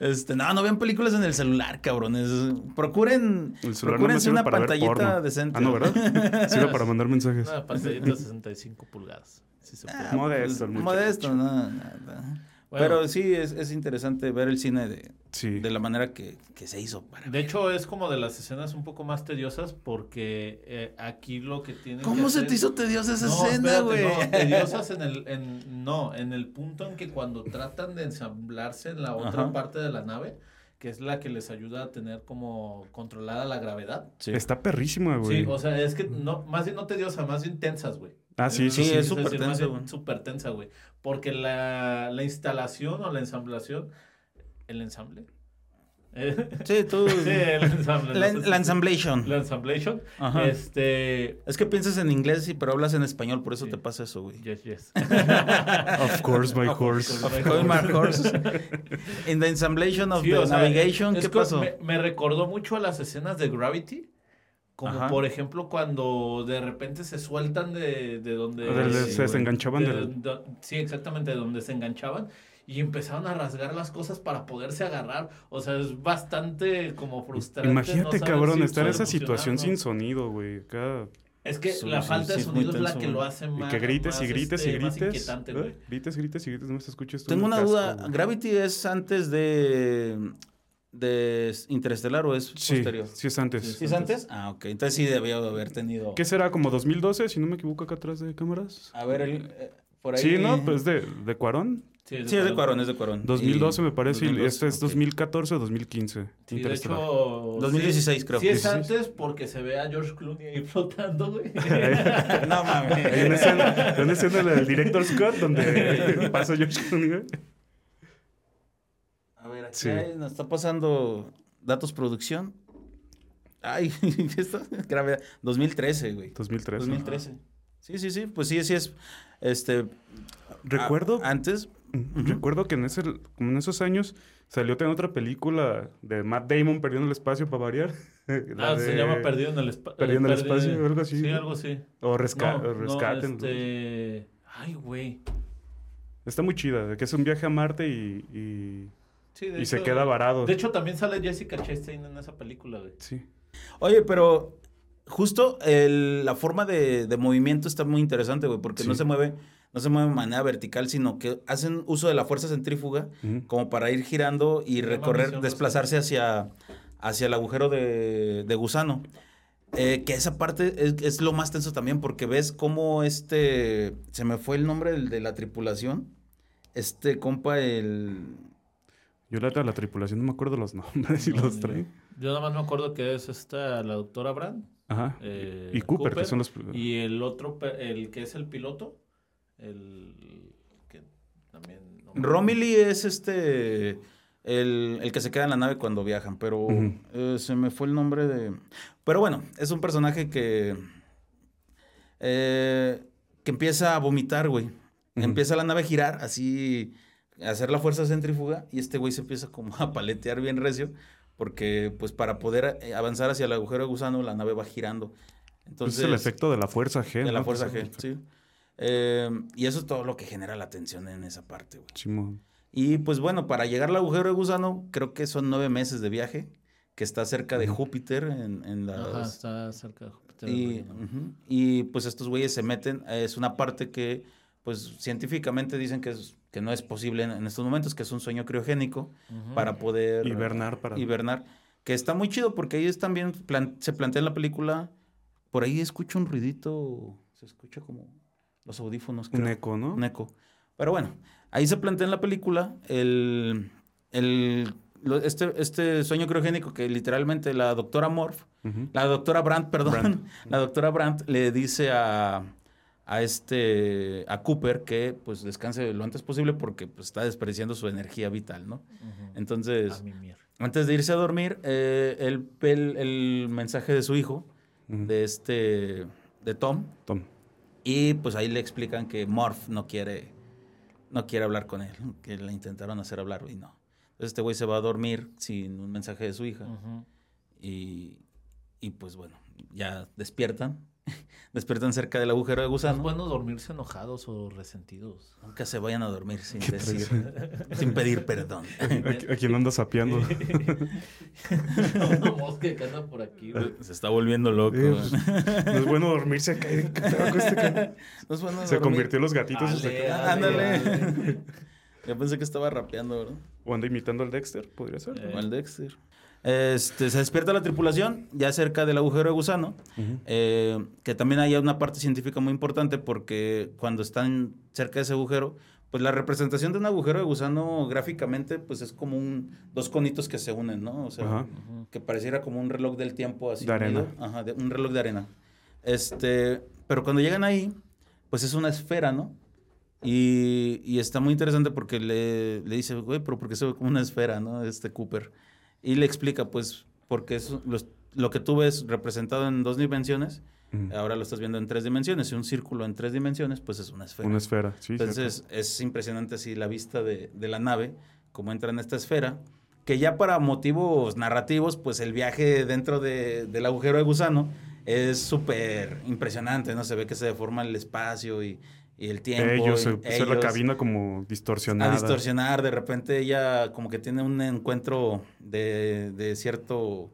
Este, no, no vean películas en el celular, cabrones. Procuren, El celular procuren no ser una para ver pantallita porno. decente. Ah, no, ¿verdad? Sirve para mandar mensajes. una pantallita de 65 pulgadas. Sí se puede. Ah, Modesto, pues, el modesto, no, nada. Bueno. Pero sí, es, es interesante ver el cine de, Sí. de la manera que, que se hizo. Para De hecho, es como de las escenas un poco más tediosas porque eh, aquí lo que tienen que ¿Cómo se hacer- te hizo tediosa esa No, escena, güey? no, tediosas en el, en, no, en el punto en que cuando tratan de ensamblarse en la otra Ajá. parte de la nave, que es la que les ayuda a tener como controlada la gravedad. Sí. Está perrísima, güey. Sí, o sea, es que no, más bien no tediosa, más bien tensas, güey. Ah, sí, Sí, sí, es sí. súper decir, más tensa, güey. Súper tensa, güey. Porque la, la instalación o la ensamblación, el ensamble. Eh, Sí, tú. sí, el ensamble. la, no sé si- la ensamblation. La ensamblation. Ajá. Este. Es que piensas en inglés, sí, pero hablas en español, por eso Sí. te pasa eso, güey. Yes, yes. Of course, my horse. Of course, my horse. In the ensamblation of Sí, the o sea, navigation, es ¿qué pasó? Me, me recordó mucho a las escenas de Gravity. Como Ajá. por ejemplo cuando de repente se sueltan de, de donde... De- de- Sí, se desenganchaban de- sí, exactamente, de donde se enganchaban. Y empezaron a rasgar las cosas para poderse agarrar. O sea, es bastante como frustrante. Imagínate, cabrón, si estar en esa situación sin sonido, güey. Acá... Es que Sí, la sí, falta sí, de sonido es la que lo hace Y más. que grites y más, grites y este, más grites. inquietante, ¿eh? güey. Grites, grites y grites, no se escucha esto. Tengo en una duda. güey. ¿Gravity es antes de, de Interestelar o es Sí, posterior? sí es antes. ¿Sí es antes? Ah, ok. Entonces sí debió de haber tenido... ¿Qué será? ¿Como 2012, si no me equivoco, acá atrás de cámaras? A ver, el, eh, por ahí... Sí, ¿no? Pues de, de Cuarón. Sí, es de Cuarón, es de Cuarón. 2012 Y- me parece, y 2012, este es ok. 2014 o 2015. Sí, de Interestelar. hecho. 2016 sí, creo. Sí, es 16. antes porque se ve a George Clooney ahí flotando, güey. no mames. Hay una escena, una escena del director Scott donde pasa George Clooney. güey. A ver, aquí Sí. hay- nos está pasando datos producción. Ay, esto gravedad. 2013, güey. 2013. 2013. Sí, sí, sí. Pues sí, sí es. Este. Recuerdo, a- antes. Recuerdo que en, ese, en esos años salió también otra película de Matt Damon perdiendo el espacio para variar. La Ah, se llama Perdido en el Espacio. Perdido en el espacio, algo así. Sí, algo así. O resca No, o no, Rescaten. este... Ay, güey. Está muy chida, de que es un viaje a Marte y, y, Sí, de y se queda varado. De hecho, también sale Jessica Chastain en esa película, güey. sí. Oye, pero. Justo el- la forma de, de movimiento está muy interesante, güey, porque no se mueve, no se mueve de manera vertical, sino que hacen uso de la fuerza centrífuga como para ir girando y recorrer, misión desplazarse hacia, hacia el agujero de, de gusano. Eh, que esa parte es, es lo más tenso también, porque ves cómo este. Se me fue el nombre del- de la tripulación. Este compa, el. Yo la, la tripulación no me acuerdo los nombres y No, los trae. Yo nada más me acuerdo que es esta, la doctora Brand. Ajá. eh, y Cooper, que son los... Y el otro, el que es el piloto. El que también... no Romilly es este. El, el que se queda en la nave cuando viajan, pero eh, se me fue el nombre de. Pero bueno, es un personaje que. eh, que empieza a vomitar, güey. Empieza la nave a girar, así. Hacer la fuerza centrífuga, y este güey se empieza como a paletear bien recio, porque, pues, para poder eh, avanzar hacia el agujero de gusano, la nave va girando. Pues Entonces, es el efecto de la fuerza G. de la ¿no? fuerza G, sí. Eh, y eso es todo lo que genera la tensión en esa parte, güey. Simón. Y pues bueno, para llegar al agujero de gusano, creo que son nueve meses de viaje, que está cerca de. Júpiter en, en las... Ajá, está cerca de Júpiter. y, pues estos güeyes se meten, es una parte que pues científicamente dicen que, es, que no es posible en, en estos momentos, que es un sueño criogénico para poder... Hibernar para... Hibernar, que está muy chido porque ahí es también, plan- se plantea en la película, por ahí escucho un ruidito, se escucha como los audífonos. Un eco, ¿no? Un eco. Pero bueno, ahí se plantea en la película el, el- lo- este, este sueño criogénico que literalmente la doctora Morph, la doctora Brandt, perdón, Brandt. la doctora Brandt le dice a, a este, a Cooper que pues descanse lo antes posible porque pues, está desperdiciando su energía vital, ¿no? Entonces, antes de irse a dormir, eh, él ve el, el mensaje de su hijo, de este, de Tom, Tom. y pues ahí le explican que Morph no quiere, no quiere hablar con él, que le intentaron hacer hablar y no. Entonces este güey se va a dormir sin un mensaje de su hija. Y, y pues bueno, ya despiertan, despiertan cerca del agujero de Es gusano. bueno dormirse enojados o resentidos. Nunca se vayan a dormir sin decir, sin pedir perdón. ¿A, quién anda sapeando? Una mosca que anda por aquí, güey. Se está volviendo loco. Eh, pues, no es bueno dormirse acá. ¿Qué pedo con este No es bueno Se dormir. convirtió en los gatitos. Ale, Ándale. ale. Yo pensé que estaba rapeando, ¿verdad? O anda imitando al Dexter, podría ser. Eh. Como el Dexter. Este, se despierta la tripulación ya cerca del agujero de gusano. Ujú. eh, que también hay una parte científica muy importante porque cuando están cerca de ese agujero, pues la representación de un agujero de gusano gráficamente, pues es como un dos conitos que se unen, ¿no? O sea, Ajá. Ujú. que pareciera como un reloj del tiempo así. De arena. unido. Ajá, de- un reloj de arena. Este, pero cuando llegan ahí, pues es una esfera, ¿no? Y, y está muy interesante porque le, le dice, güey, pero ¿por qué se ve como una esfera, ¿no? Este Cooper. Y le explica, pues, porque es los- lo que tú ves representado en dos dimensiones, ahora lo estás viendo en tres dimensiones. Y un círculo en tres dimensiones, pues es una esfera. Una esfera, sí. Entonces es impresionante así la vista de, de la nave, cómo entra en esta esfera, que ya para motivos narrativos, pues el viaje dentro de- del agujero de gusano es súper impresionante, ¿no? Se ve que se deforma el espacio y, y el tiempo. Ellos, y se- la cabina como a distorsionada. distorsionar, de repente ella como que tiene un encuentro de, de cierto,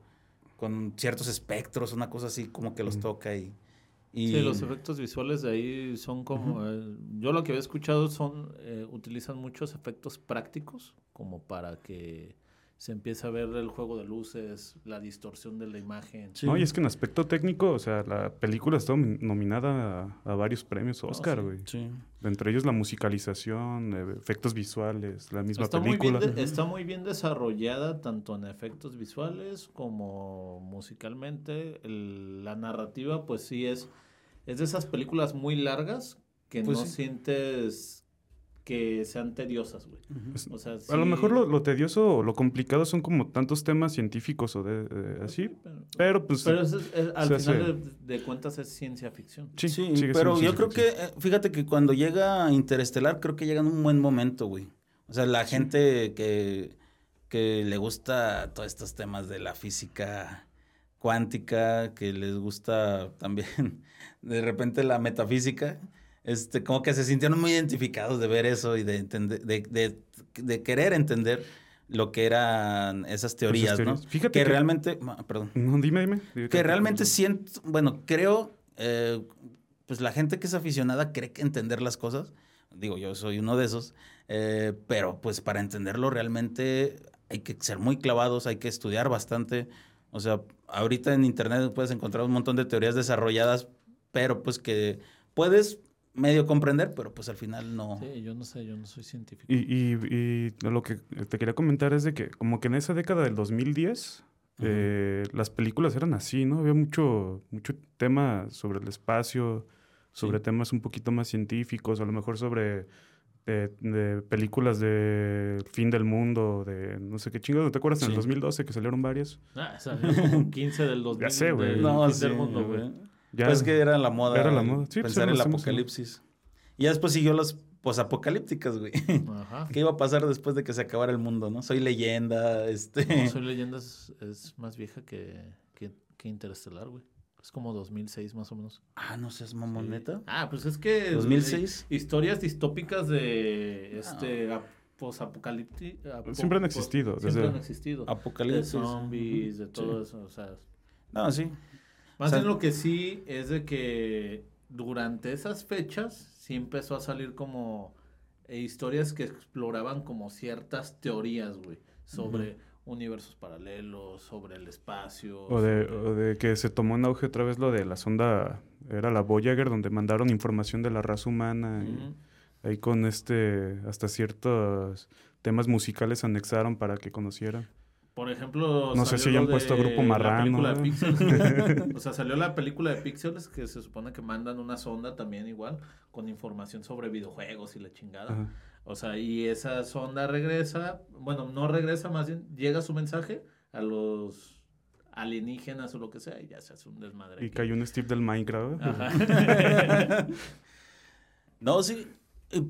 con ciertos espectros, una cosa así como que los toca y, Y, Sí, los efectos visuales de ahí son como... eh, yo lo que había escuchado son... eh, utilizan muchos efectos prácticos como para que se empiece a ver el juego de luces, la distorsión de la imagen. Sí. No, y es que en aspecto técnico, o sea, la película está nomi- nominada a, a varios premios Oscar, sí. güey. Sí. Entre ellos la musicalización, eh, efectos visuales, la misma Está muy, bien película. de- está muy bien desarrollada tanto en efectos visuales como musicalmente. El- la narrativa, pues sí es, es de esas películas muy largas que Pues no sí. sientes que sean tediosas, güey. Es- O sea, A lo mejor lo, lo tedioso o lo complicado son como tantos temas científicos o de, de- así, Pero, pero pues pero eso es- es- al final hace- de, de cuentas es ciencia ficción. sí, Sí, pero yo creo que, eh, fíjate que cuando llega Interestelar, creo que llega en un buen momento, güey. O sea, la gente que, que le gusta todos estos temas de la física cuántica, que les gusta también de repente la metafísica, este, como que se sintieron muy identificados de ver eso y de entender, de, de, de querer entender lo que eran esas teorías, ¿no? teorías. Fíjate que, que- realmente, perdón. No, dime, dime. Que realmente siento, bueno, creo, eh, pues la gente que es aficionada cree que entender las cosas, digo, yo soy uno de esos, eh, pero pues para entenderlo realmente hay que ser muy clavados, hay que estudiar bastante, o sea, ahorita en internet puedes encontrar un montón de teorías desarrolladas, pero pues que puedes medio comprender, pero pues al final no. Sí, yo no sé, yo no soy científico. Y, y, y lo que te quería comentar es de que como que en esa década del 2010 Ujú. eh, las películas eran así, ¿no? Había mucho, mucho tema sobre el espacio, sobre Sí. temas un poquito más científicos, a lo mejor sobre eh, de películas de fin del mundo, de no sé qué chingados. ¿Te acuerdas en el Sí. 2012 que salieron varias? Ah, salió como 15 del 2000 sé, güey. No, fin sí, del mundo, güey. Ya, Pues que era la moda. Era la moda. Sí, pues pensar en el apocalipsis. Y ya después siguió las posapocalípticas, güey. Ajá. ¿Qué iba a pasar después de que se acabara el mundo, no? Soy leyenda, este... No, Soy Leyenda es, es más vieja que, que, que Interestelar, güey. Es como 2006 más o menos. Ah, no seas mamoneta. Ah, pues es que... 2006. eh, Historias distópicas de este apo- Siempre han existido, Siempre desde- han existido. De Apocalipsis. zombies, de Sí. todo eso, o sea... No, sí. Más O sea- bien lo que sí es de que durante esas fechas sí empezó a salir como eh, historias que exploraban como ciertas teorías, güey, sobre universos paralelos, sobre el espacio. O de, sobre- o de que se tomó en auge otra vez lo de la sonda, era la Voyager, donde mandaron información de la raza humana. y ahí con este, hasta ciertos temas musicales anexaron para que conocieran. Por ejemplo, No sé si hayan puesto Grupo la Marrano, película de. Pixels. o sea, salió la película de Pixels que se supone que mandan una sonda también igual con información sobre videojuegos y la chingada. Ajá. O sea, y esa sonda regresa, bueno, no regresa, más bien llega su mensaje a los alienígenas o lo que sea y ya se hace un desmadre. Y aquí. cayó un Steve del Minecraft. Ajá. No, sí.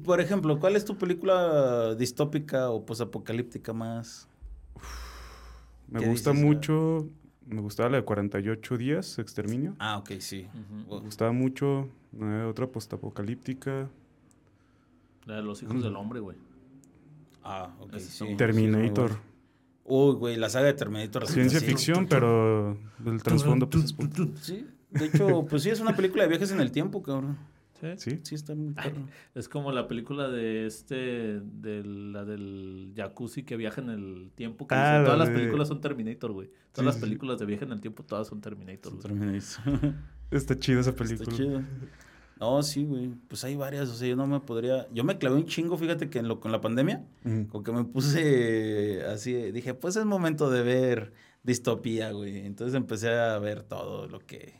Por ejemplo, ¿cuál es tu película distópica o posapocalíptica más? Me ¿Qué gusta dices? mucho, me gustaba la de 48 días, Exterminio. Ah, ok, sí. Me gustaba mucho, eh, otra postapocalíptica. La de los hijos del hombre, güey. Ah, ok, sí. Terminator. Sí. Uy, güey, la saga de Terminator. Ciencia sí. ficción, pero el trasfondo pues, es Sí, de hecho, pues sí, es una película de viajes en el tiempo, cabrón. ¿Sí? Sí. Sí, está muy perro. Es como la película de este, de la del jacuzzi que viaja en el tiempo. Que Ah, dice, todas las películas son Terminator, güey. Todas Sí, las películas de viaje en el tiempo, todas son Terminator, güey. Terminator. Está chida esa Está película. chido. No, sí, güey. Pues hay varias, o sea, yo no me podría... Yo me clavé un chingo, fíjate que en lo, con la pandemia, Mm. con que me puse así, dije, pues es momento de ver distopía, güey. Entonces empecé a ver todo lo que,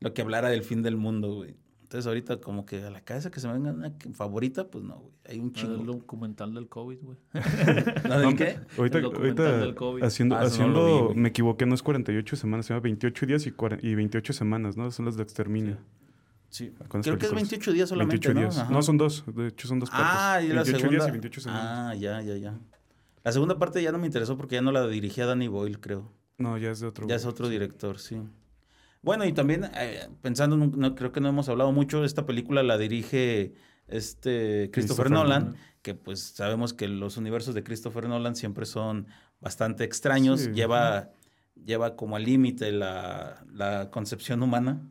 lo que hablara del fin del mundo, güey. Entonces ahorita como que a la cabeza que se me venga una favorita, pues no, güey. Hay un Ah, El chingo. documental del COVID, güey. ¿La del qué? Ahorita, El documental ahorita del COVID. haciendo, Ah, no haciendo vi, me equivoqué, no es 48 semanas, se llama 28 días y, y 28 semanas, ¿no? Son las de exterminio. Sí. Creo que es películas. 28 días solamente, 28 ¿no? días. No, son dos, de hecho son dos partes. Ah, y la 28 segunda. días y 28 semanas. Ah, ya, ya, ya. La segunda parte ya no me interesó porque ya no la dirigía Danny Boyle, creo. No, ya es de otro. Ya es otro director, sí. Bueno, y también eh, pensando, en un- no, creo que no hemos hablado mucho, esta película la dirige este Christopher, Christopher Nolan, Nolan. que pues sabemos que los universos de Christopher Nolan siempre son bastante extraños, Sí. lleva, lleva como al límite la, la concepción humana.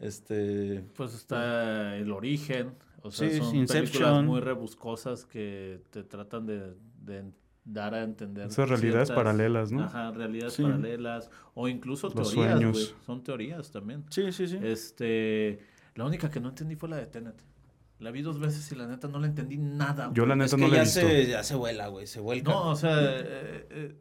Este, Pues está El Origen. O sea, Sí, son películas muy rebuscosas que te tratan de, de dar a entender. Esas realidades ciertas- paralelas, ¿no? Ajá, realidades Sí. paralelas. O incluso Los teorías, güey. sueños. Son teorías también. sí, sí, sí. Este, la única que no entendí fue la de Tenet. La vi dos veces y la neta no la entendí nada. Yo la es neta que no la he ya visto. se, ya se vuela, güey, se vuelca. No, o sea, eh, eh,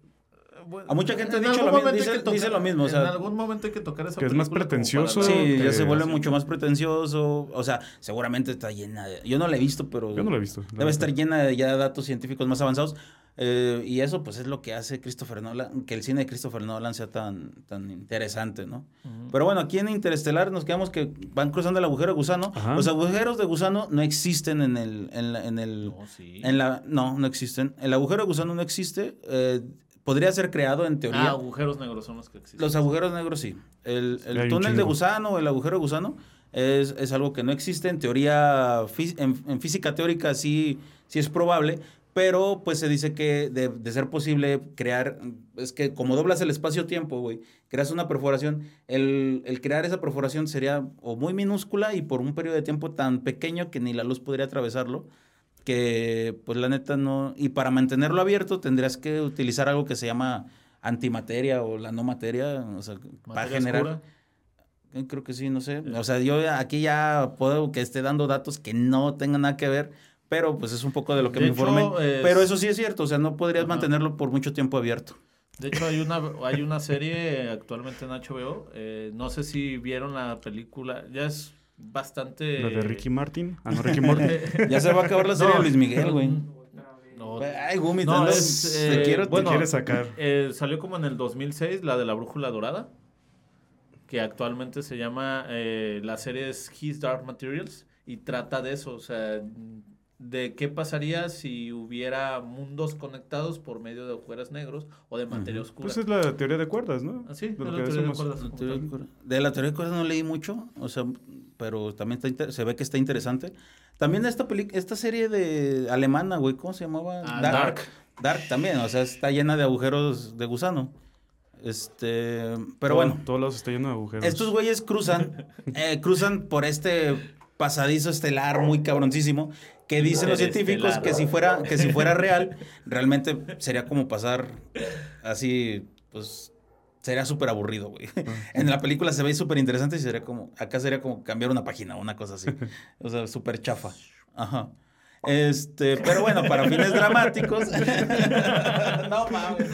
bueno, A mucha gente ha dicho lo mismo, dice- lo mismo, o sea, en algún momento hay que tocar esa que es más pretencioso. Sí, ya se vuelve mucho más pretencioso. O sea, seguramente está llena de... Yo no la he visto, pero... Yo no la he visto. la Debe estar llena de ya datos científicos más avanzados. Eh, y eso, pues, es lo que hace Christopher Nolan, que el cine de Christopher Nolan sea tan, tan interesante, ¿no? Pero bueno, aquí en Interestelar nos quedamos que van cruzando el agujero de gusano. Ajá. Los agujeros de gusano no existen en el... En la, en el No, sí. en la, no, no existen. El agujero de gusano no existe. eh, podría ser creado en teoría. Ah, agujeros negros son los que existen. Los agujeros negros sí. El, el túnel de gusano o el agujero de gusano es, es algo que no existe. En teoría, en, en física teórica sí, sí es probable, pero pues se dice que de, de ser posible crear, es que como doblas el espacio-tiempo, güey, creas una perforación, el, el crear esa perforación sería o muy minúscula y por un periodo de tiempo tan pequeño que ni la luz podría atravesarlo que pues la neta no y para mantenerlo abierto tendrías que utilizar algo que se llama antimateria o la no materia, o sea, para generar oscura. eh, creo que sí, no sé. O sea, yo aquí ya puedo que esté dando datos que no tengan nada que ver, pero pues es un poco de lo que De me hecho, informé. es- Pero eso sí es cierto, o sea, no podrías Ajá. mantenerlo por mucho tiempo abierto. De hecho, hay una, hay una serie actualmente en HBO. eh, no sé si vieron la película. Ya es bastante. La de Ricky Martin. Ah, no, Ricky Morty. Ya se va a acabar la serie No, de Luis Miguel, güey. No, Ay, Gumi, No, es, te eh, quiero, bueno, Te quiere sacar. eh, salió como en el 2006, la de la Brújula Dorada. Que actualmente se llama. eh, la serie es His Dark Materials. Y trata de eso. O sea, de qué pasaría si hubiera mundos conectados por medio de agujeros negros o de materia oscura. Pues es la teoría de cuerdas, ¿no? Ah, sí, de lo la teoría de cuerdas. La teoría de cuerdas. De la teoría de cuerdas no leí mucho, o sea, pero también está inter- se ve que está interesante. También esta peli esta serie de alemana, güey, ¿cómo se llamaba? Ah, Dark. Dark también, o sea, está llena de agujeros de gusano. Este, pero Todo- bueno, Todos lados está lleno de agujeros. estos güeyes cruzan, eh, cruzan por este pasadizo estelar muy cabroncísimo que dicen los científicos que si fuera que si fuera real realmente sería como pasar así pues sería súper aburrido güey en la película se ve súper interesante y sería como acá sería como cambiar una página una cosa así. O sea súper chafa ajá este pero bueno para fines dramáticos no mames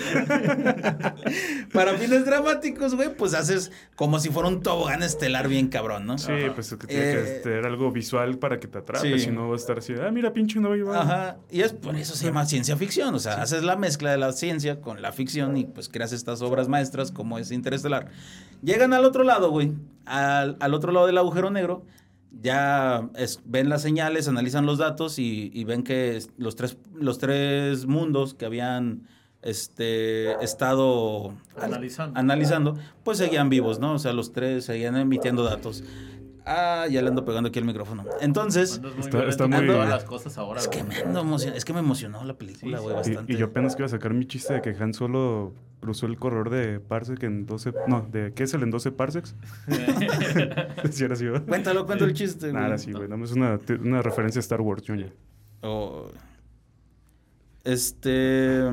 para fines dramáticos güey pues haces como si fuera un tobogán estelar bien cabrón no Sí, Ajá. pues es que tiene que Eh, tener algo visual para que te atrape. sí. Si no va a estar así, ah, mira, pinche no va Ajá, y es por eso se llama ciencia ficción, o sea, haces la mezcla de la ciencia con la ficción y pues creas estas obras maestras como es Interestelar. Llegan al otro lado, güey, al, al otro lado del agujero negro, ya es- ven las señales, analizan los datos y, y ven que los tres, los tres mundos que habían este, estado al- Analizando. analizando, pues seguían vivos, ¿no? O sea, los tres seguían emitiendo datos. Ah, ya le ando pegando aquí el micrófono. Entonces... Muy Está- muy- todas las cosas ahora. Es que güey. me ando emocion- es que me emocionó la película, Sí, güey, sí. bastante. Y, y yo apenas que iba a sacar mi chiste de que Han Solo cruzó el corredor de Parsec en 12... No, de ¿qué es el en 12 parsecs? si era así, ¿verdad? Cuéntalo, cuéntalo el chiste. güey. Nada, sí, güey. Nada más una, referencia a Star Wars, Junior. O- este,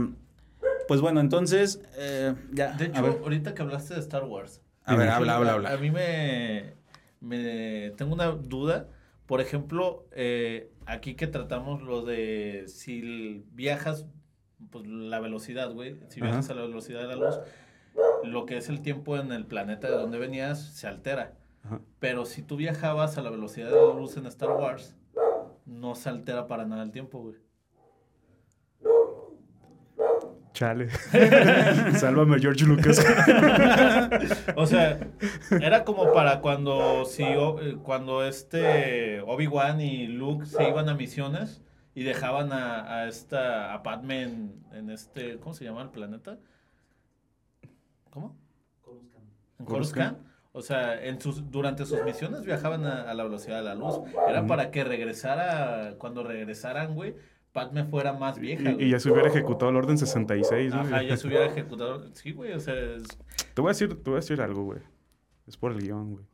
pues bueno, entonces, eh, ya, De hecho, ahorita que hablaste de Star Wars. a ver, dime. habla, habla, A habla. mí me, me tengo una duda. Por ejemplo, eh, aquí que tratamos lo de si viajas, pues la velocidad, güey. Si Ajá. viajas a la velocidad de la luz, lo que es el tiempo en el planeta de donde venías se altera. Ajá. Pero si tú viajabas a la velocidad de la luz en Star Wars, no se altera para nada el tiempo, güey. Chale. Sálvame, George Lucas. O sea, era como para cuando si eh, cuando este Obi-Wan y Luke se iban a misiones y dejaban a, a esta a Padme en, en este ¿cómo se llama el planeta? ¿Cómo? En Coruscant. Coruscant. O sea, en sus, durante sus misiones viajaban a, a la velocidad de la luz. Era para que regresara, cuando regresaran, güey, Padme fuera más vieja. y, güey. y ya se hubiera ejecutado el orden 66, ¿no? Ajá, ya se hubiera ejecutado. Sí, güey, o sea, es- Te voy a decir, te voy a decir algo, güey. Es por el guion, güey.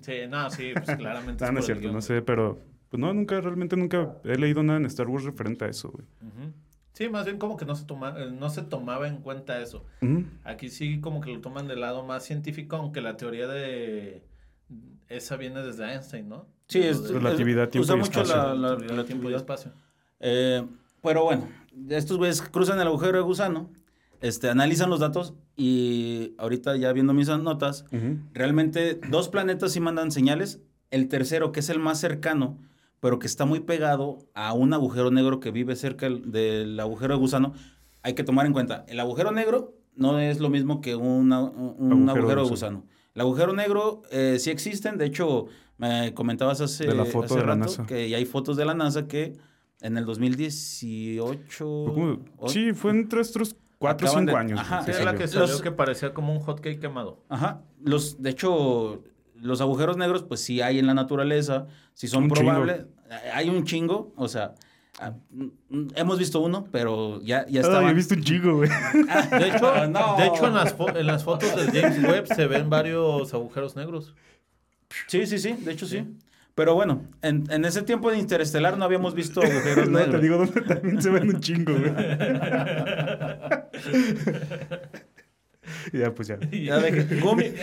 Sí, no, sí, pues claramente. Ah, no es cierto, no sé, pero pues no, nunca, realmente nunca he leído nada en Star Wars referente a eso, güey. Sí, más bien como que no se, toma, eh, no se tomaba en cuenta eso. Aquí sí como que lo toman del lado más científico, aunque la teoría de esa viene desde Einstein, ¿no? Sí, es, relatividad, tiempo usa mucho la, la, tiempo y espacio. Eh, pero bueno, estos güeyes cruzan el agujero de gusano, este, analizan los datos y ahorita ya viendo mis notas, realmente dos planetas sí mandan señales. El tercero, que es el más cercano, pero que está muy pegado a un agujero negro que vive cerca del agujero de gusano, hay que tomar en cuenta, el agujero negro no es lo mismo que un agujero, de gusano. El agujero negro eh, sí existen, de hecho, me comentabas hace, de la foto de la NASA. que hay fotos de la NASA que en el 2018... Sí, fue entre estos cuatro o cinco años. Ajá, es la que salió que parecía como un hotcake quemado. Ajá, los, de hecho, los agujeros negros, pues sí hay en la naturaleza, si son probables, hay un chingo, o sea, ah, mm, hemos visto uno, pero ya, ya estaba. he visto un chingo, güey. Ah, de hecho, de hecho en, las en las fotos de James Webb se ven varios agujeros negros. Sí, sí, sí, de hecho sí. Pero bueno, en, en, ese tiempo de Interestelar no habíamos visto agujeros no, negros. te digo donde también se ven un chingo, güey. ya, pues ya.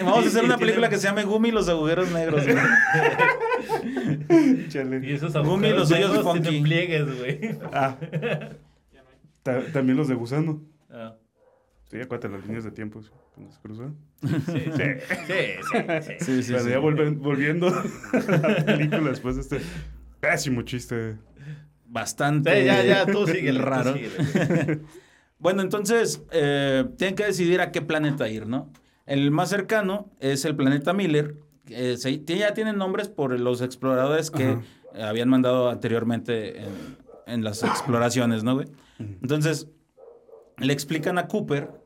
vamos a hacer una película que se llame Gumi y los agujeros negros. y esos agujeros Gumi los negros tienen pliegues, güey. Ah. También los de gusano. Sí, acuérdate las líneas de tiempo cuando se cruzan. Sí, sí, sí. sí, ya volviendo a la película después de este pésimo chiste. Bastante. ya, ya, tú sigue el raro. Bueno, entonces, eh, tienen que decidir a qué planeta ir, ¿no? El más cercano es el planeta Miller. ya tienen nombres por los exploradores que habían mandado anteriormente en, las exploraciones, ¿no, güey? Entonces, le explican a Cooper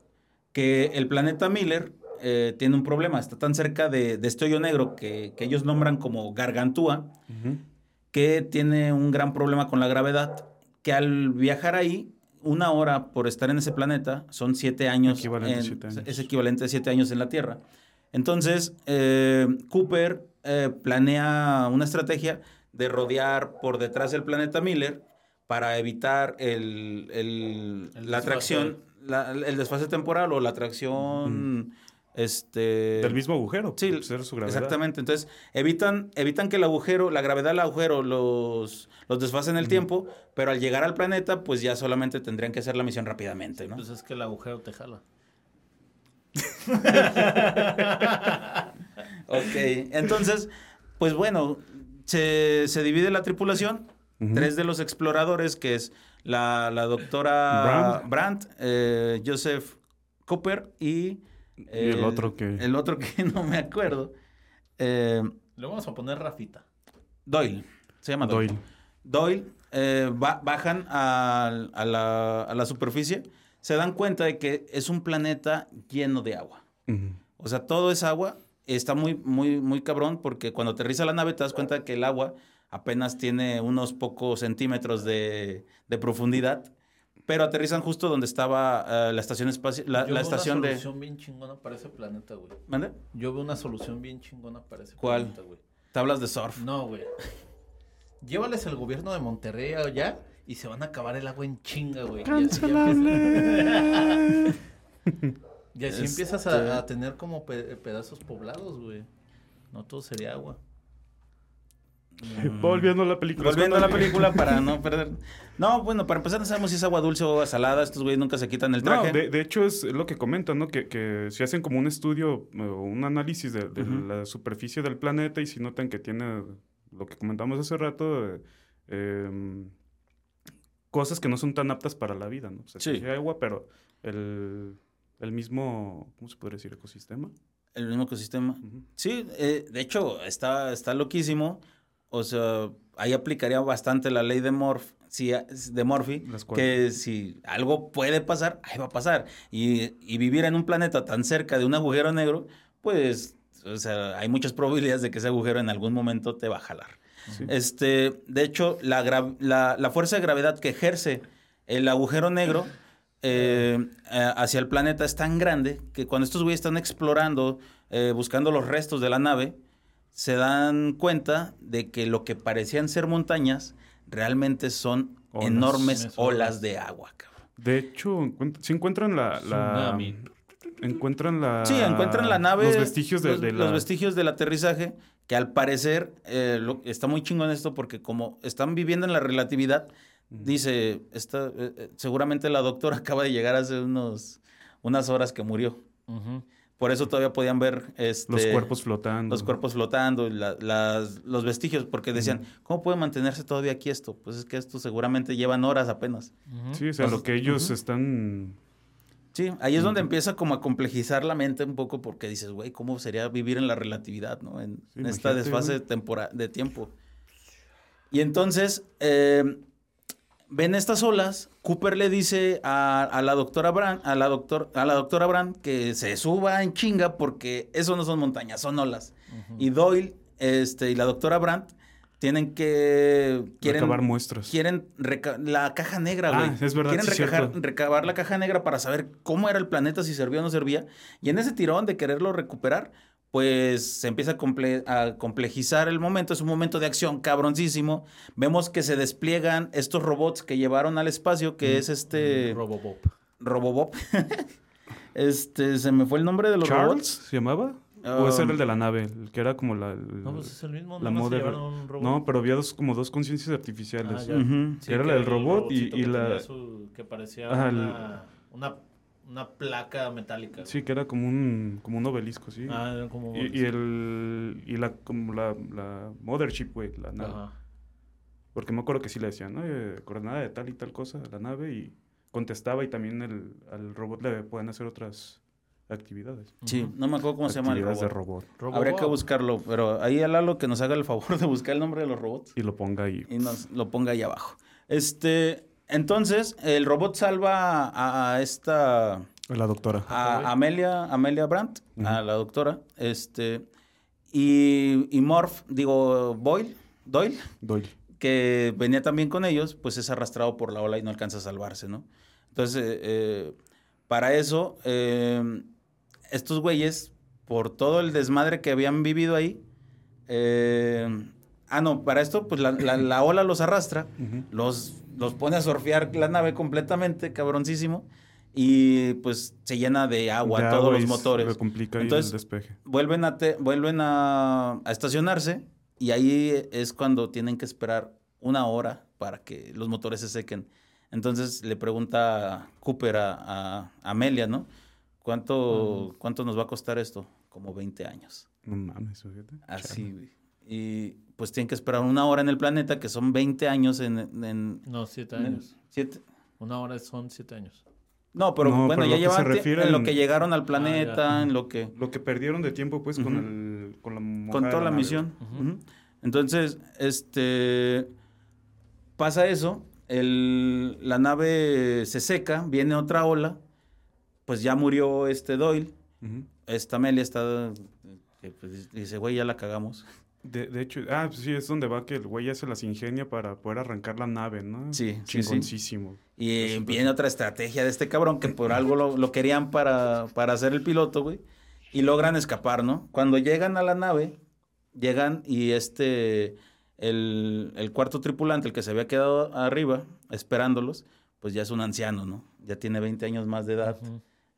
que el planeta Miller eh, tiene un problema. Está tan cerca de, este hoyo negro que, ellos nombran como Gargantúa, que tiene un gran problema con la gravedad, que al viajar ahí una hora por estar en ese planeta son siete años. Es equivalente a siete años en la Tierra. Entonces, eh, Cooper eh, planea una estrategia de rodear por detrás del planeta Miller para evitar el, la atracción, el desfase temporal o la atracción... Este, Del mismo agujero. Sí, exactamente. Entonces, evitan, evitan que el agujero, la gravedad del agujero los, los desfase en el tiempo, pero al llegar al planeta, pues ya solamente tendrían que hacer la misión rápidamente, ¿no? Pues es que el agujero te jala. ok, entonces, pues bueno, se, divide la tripulación. Tres de los exploradores, que es la, doctora Brandt, eh, Joseph Cooper y y el, otro que... El otro que no me acuerdo. Eh, Le vamos a poner Rafita. Doyle. Se llama Doyle. Doyle. Eh, bajan a, la, superficie. Se dan cuenta de que es un planeta lleno de agua. O sea, todo es agua. Está muy, muy, muy cabrón porque cuando aterriza la nave te das cuenta que el agua apenas tiene unos pocos centímetros de, de profundidad pero aterrizan justo donde estaba uh, la estación espacial, la, la estación de... Yo veo una solución bien chingona para ese planeta, güey. ¿Mande? Yo veo una solución bien chingona para ese ¿Cuál? planeta, güey. ¿Tablas de surf? No, güey. Llévales al gobierno de Monterrey allá y se van a acabar el agua en chinga, güey. ¡Cancelable! Y así, empiezas a, este a, tener como pedazos poblados, güey. No todo sería agua. Volviendo a la película. Volviendo a la película para no perder. No, bueno, para empezar no sabemos si es agua dulce o agua salada. Estos güeyes nunca se quitan el traje. No, de, hecho es lo que comentan, ¿no? Que, que, si hacen como un estudio o un análisis de, la superficie del planeta y si notan que tiene lo que comentamos hace rato, em, cosas que no son tan aptas para la vida, ¿no? O sea, sí. hay agua, pero el, el mismo, ¿cómo se podría decir? Ecosistema. El mismo ecosistema. Sí, eh, de hecho, está, está loquísimo o sea, ahí aplicaría bastante la ley de Morph, si, de Morphy, que si algo puede pasar, ahí va a pasar. Y, vivir en un planeta tan cerca de un agujero negro, pues, o sea, hay muchas probabilidades de que ese agujero en algún momento te va a jalar. Este, de hecho, la, la, fuerza de gravedad que ejerce el agujero negro eh, eh, hacia el planeta es tan grande que cuando estos güeyes están explorando, eh, buscando los restos de la nave, se dan cuenta de que lo que parecían ser montañas realmente son Olas. enormes olas de agua, cabrón. De hecho, encuent- si encuentran la... la encuentran la... Sí, encuentran la nave. Los vestigios de, los, de los la... vestigios del aterrizaje, que al parecer eh, lo- está muy chingón esto porque como están viviendo en la relatividad, dice, esta, eh, eh, seguramente la doctora acaba de llegar hace unos, unas horas que murió. Ujú. Por eso todavía podían ver este, Los cuerpos flotando. los cuerpos flotando, la- las- los vestigios, porque decían, ¿cómo puede mantenerse todavía aquí esto? Pues es que esto seguramente llevan horas apenas. Sí, o sea, lo que ellos están... Sí, ahí es donde empieza como a complejizar la mente un poco porque dices, güey, ¿cómo sería vivir en la relatividad, no? En, Sí, en esta desfase de, de tiempo. Y entonces, eh, ven estas olas, Cooper le dice a, a la doctora Brand, a la, doctor, a la doctora Brand que se suba en chinga porque eso no son montañas, son olas. Y Doyle este, y la doctora Brandt tienen que... Quieren, Recabar muestras. quieren reca- la caja negra, güey. Ah, es verdad, Quieren sí, recajar- recabar la caja negra para saber cómo era el planeta, si servía o no servía. Y en ese tirón de quererlo recuperar, pues se empieza a, comple- a complejizar el momento. Es un momento de acción cabroncísimo. Vemos que se despliegan estos robots que llevaron al espacio, que es este Robobop. Robobop. este, se me fue el nombre de los ¿Charles robots. se llamaba? ¿O ese era el Um, de la nave? El que era como la... el- No, pues es el mismo. la moda- llevaron un robot. No, pero había dos, como dos conciencias artificiales. Ah, ya. Ujú. Sí, era la del el robot y- la- su- que parecía Ajá, el- una, una, placa metálica. Sí, que era como un, como un obelisco, sí. Ah, era como... y, y el y la como la, la mothership, güey, la nave. Ajá. Porque me acuerdo que sí le decían, ¿no? Eh, coordenada de tal y tal cosa, la nave, y contestaba y también el, al robot le pueden hacer otras actividades. Sí, no me acuerdo cómo se llama el Actividades de robot. robot. Habría que buscarlo, pero ahí a Lalo que nos haga el favor de buscar el nombre de los robots Y lo ponga ahí. y nos lo ponga ahí abajo. Este, entonces, el robot salva a, a esta, La doctora. a Amelia, Amelia Brandt, a la doctora, este, y, y Morph, digo, Boyle, Doyle, Doyle. que venía también con ellos, pues es arrastrado por la ola y no alcanza a salvarse, ¿no? Entonces, eh, eh, para eso, eh, estos güeyes, por todo el desmadre que habían vivido ahí, eh, ah, no, para esto, pues la, la- la ola los arrastra, los, los pone a surfear la nave completamente, cabroncísimo, y pues se llena de agua De todos agua los motores le complica Entonces, el despeje. vuelven a, te- vuelven a, a estacionarse y ahí es cuando tienen que esperar una hora para que los motores se sequen. Entonces le pregunta Cooper a, a Amelia, ¿no? ¿Cuánto, ¿Cuánto nos va a costar esto? Como 20 años. No mames, fíjate. Así, güey. Y pues tienen que esperar una hora en el planeta, que son 20 años en... en- No, siete en el- años. ¿siete? Una hora son siete años. No, pero No, bueno, pero ya llevan refiere en lo en- que llegaron al planeta, en lo que... Lo que perdieron de tiempo, pues, con, el, con la con toda la, misión. Entonces, este pasa eso, el- la nave se seca, viene otra ola, pues ya murió este Doyle, esta Amelia está que, pues, dice, güey, ya la cagamos. De, de hecho, ah, pues sí, es donde va que el güey ya se las ingenia para poder arrancar la nave, ¿no? Sí, sí, sí. Chingoncísimo. Y Eso, pues. viene otra estrategia de este cabrón que por algo lo, lo querían para, para hacer el piloto, güey. Y logran escapar, ¿no? Cuando llegan a la nave, llegan y este, el, el cuarto tripulante, el que se había quedado arriba esperándolos, pues ya es un anciano, ¿no? Ya tiene 20 años más de edad,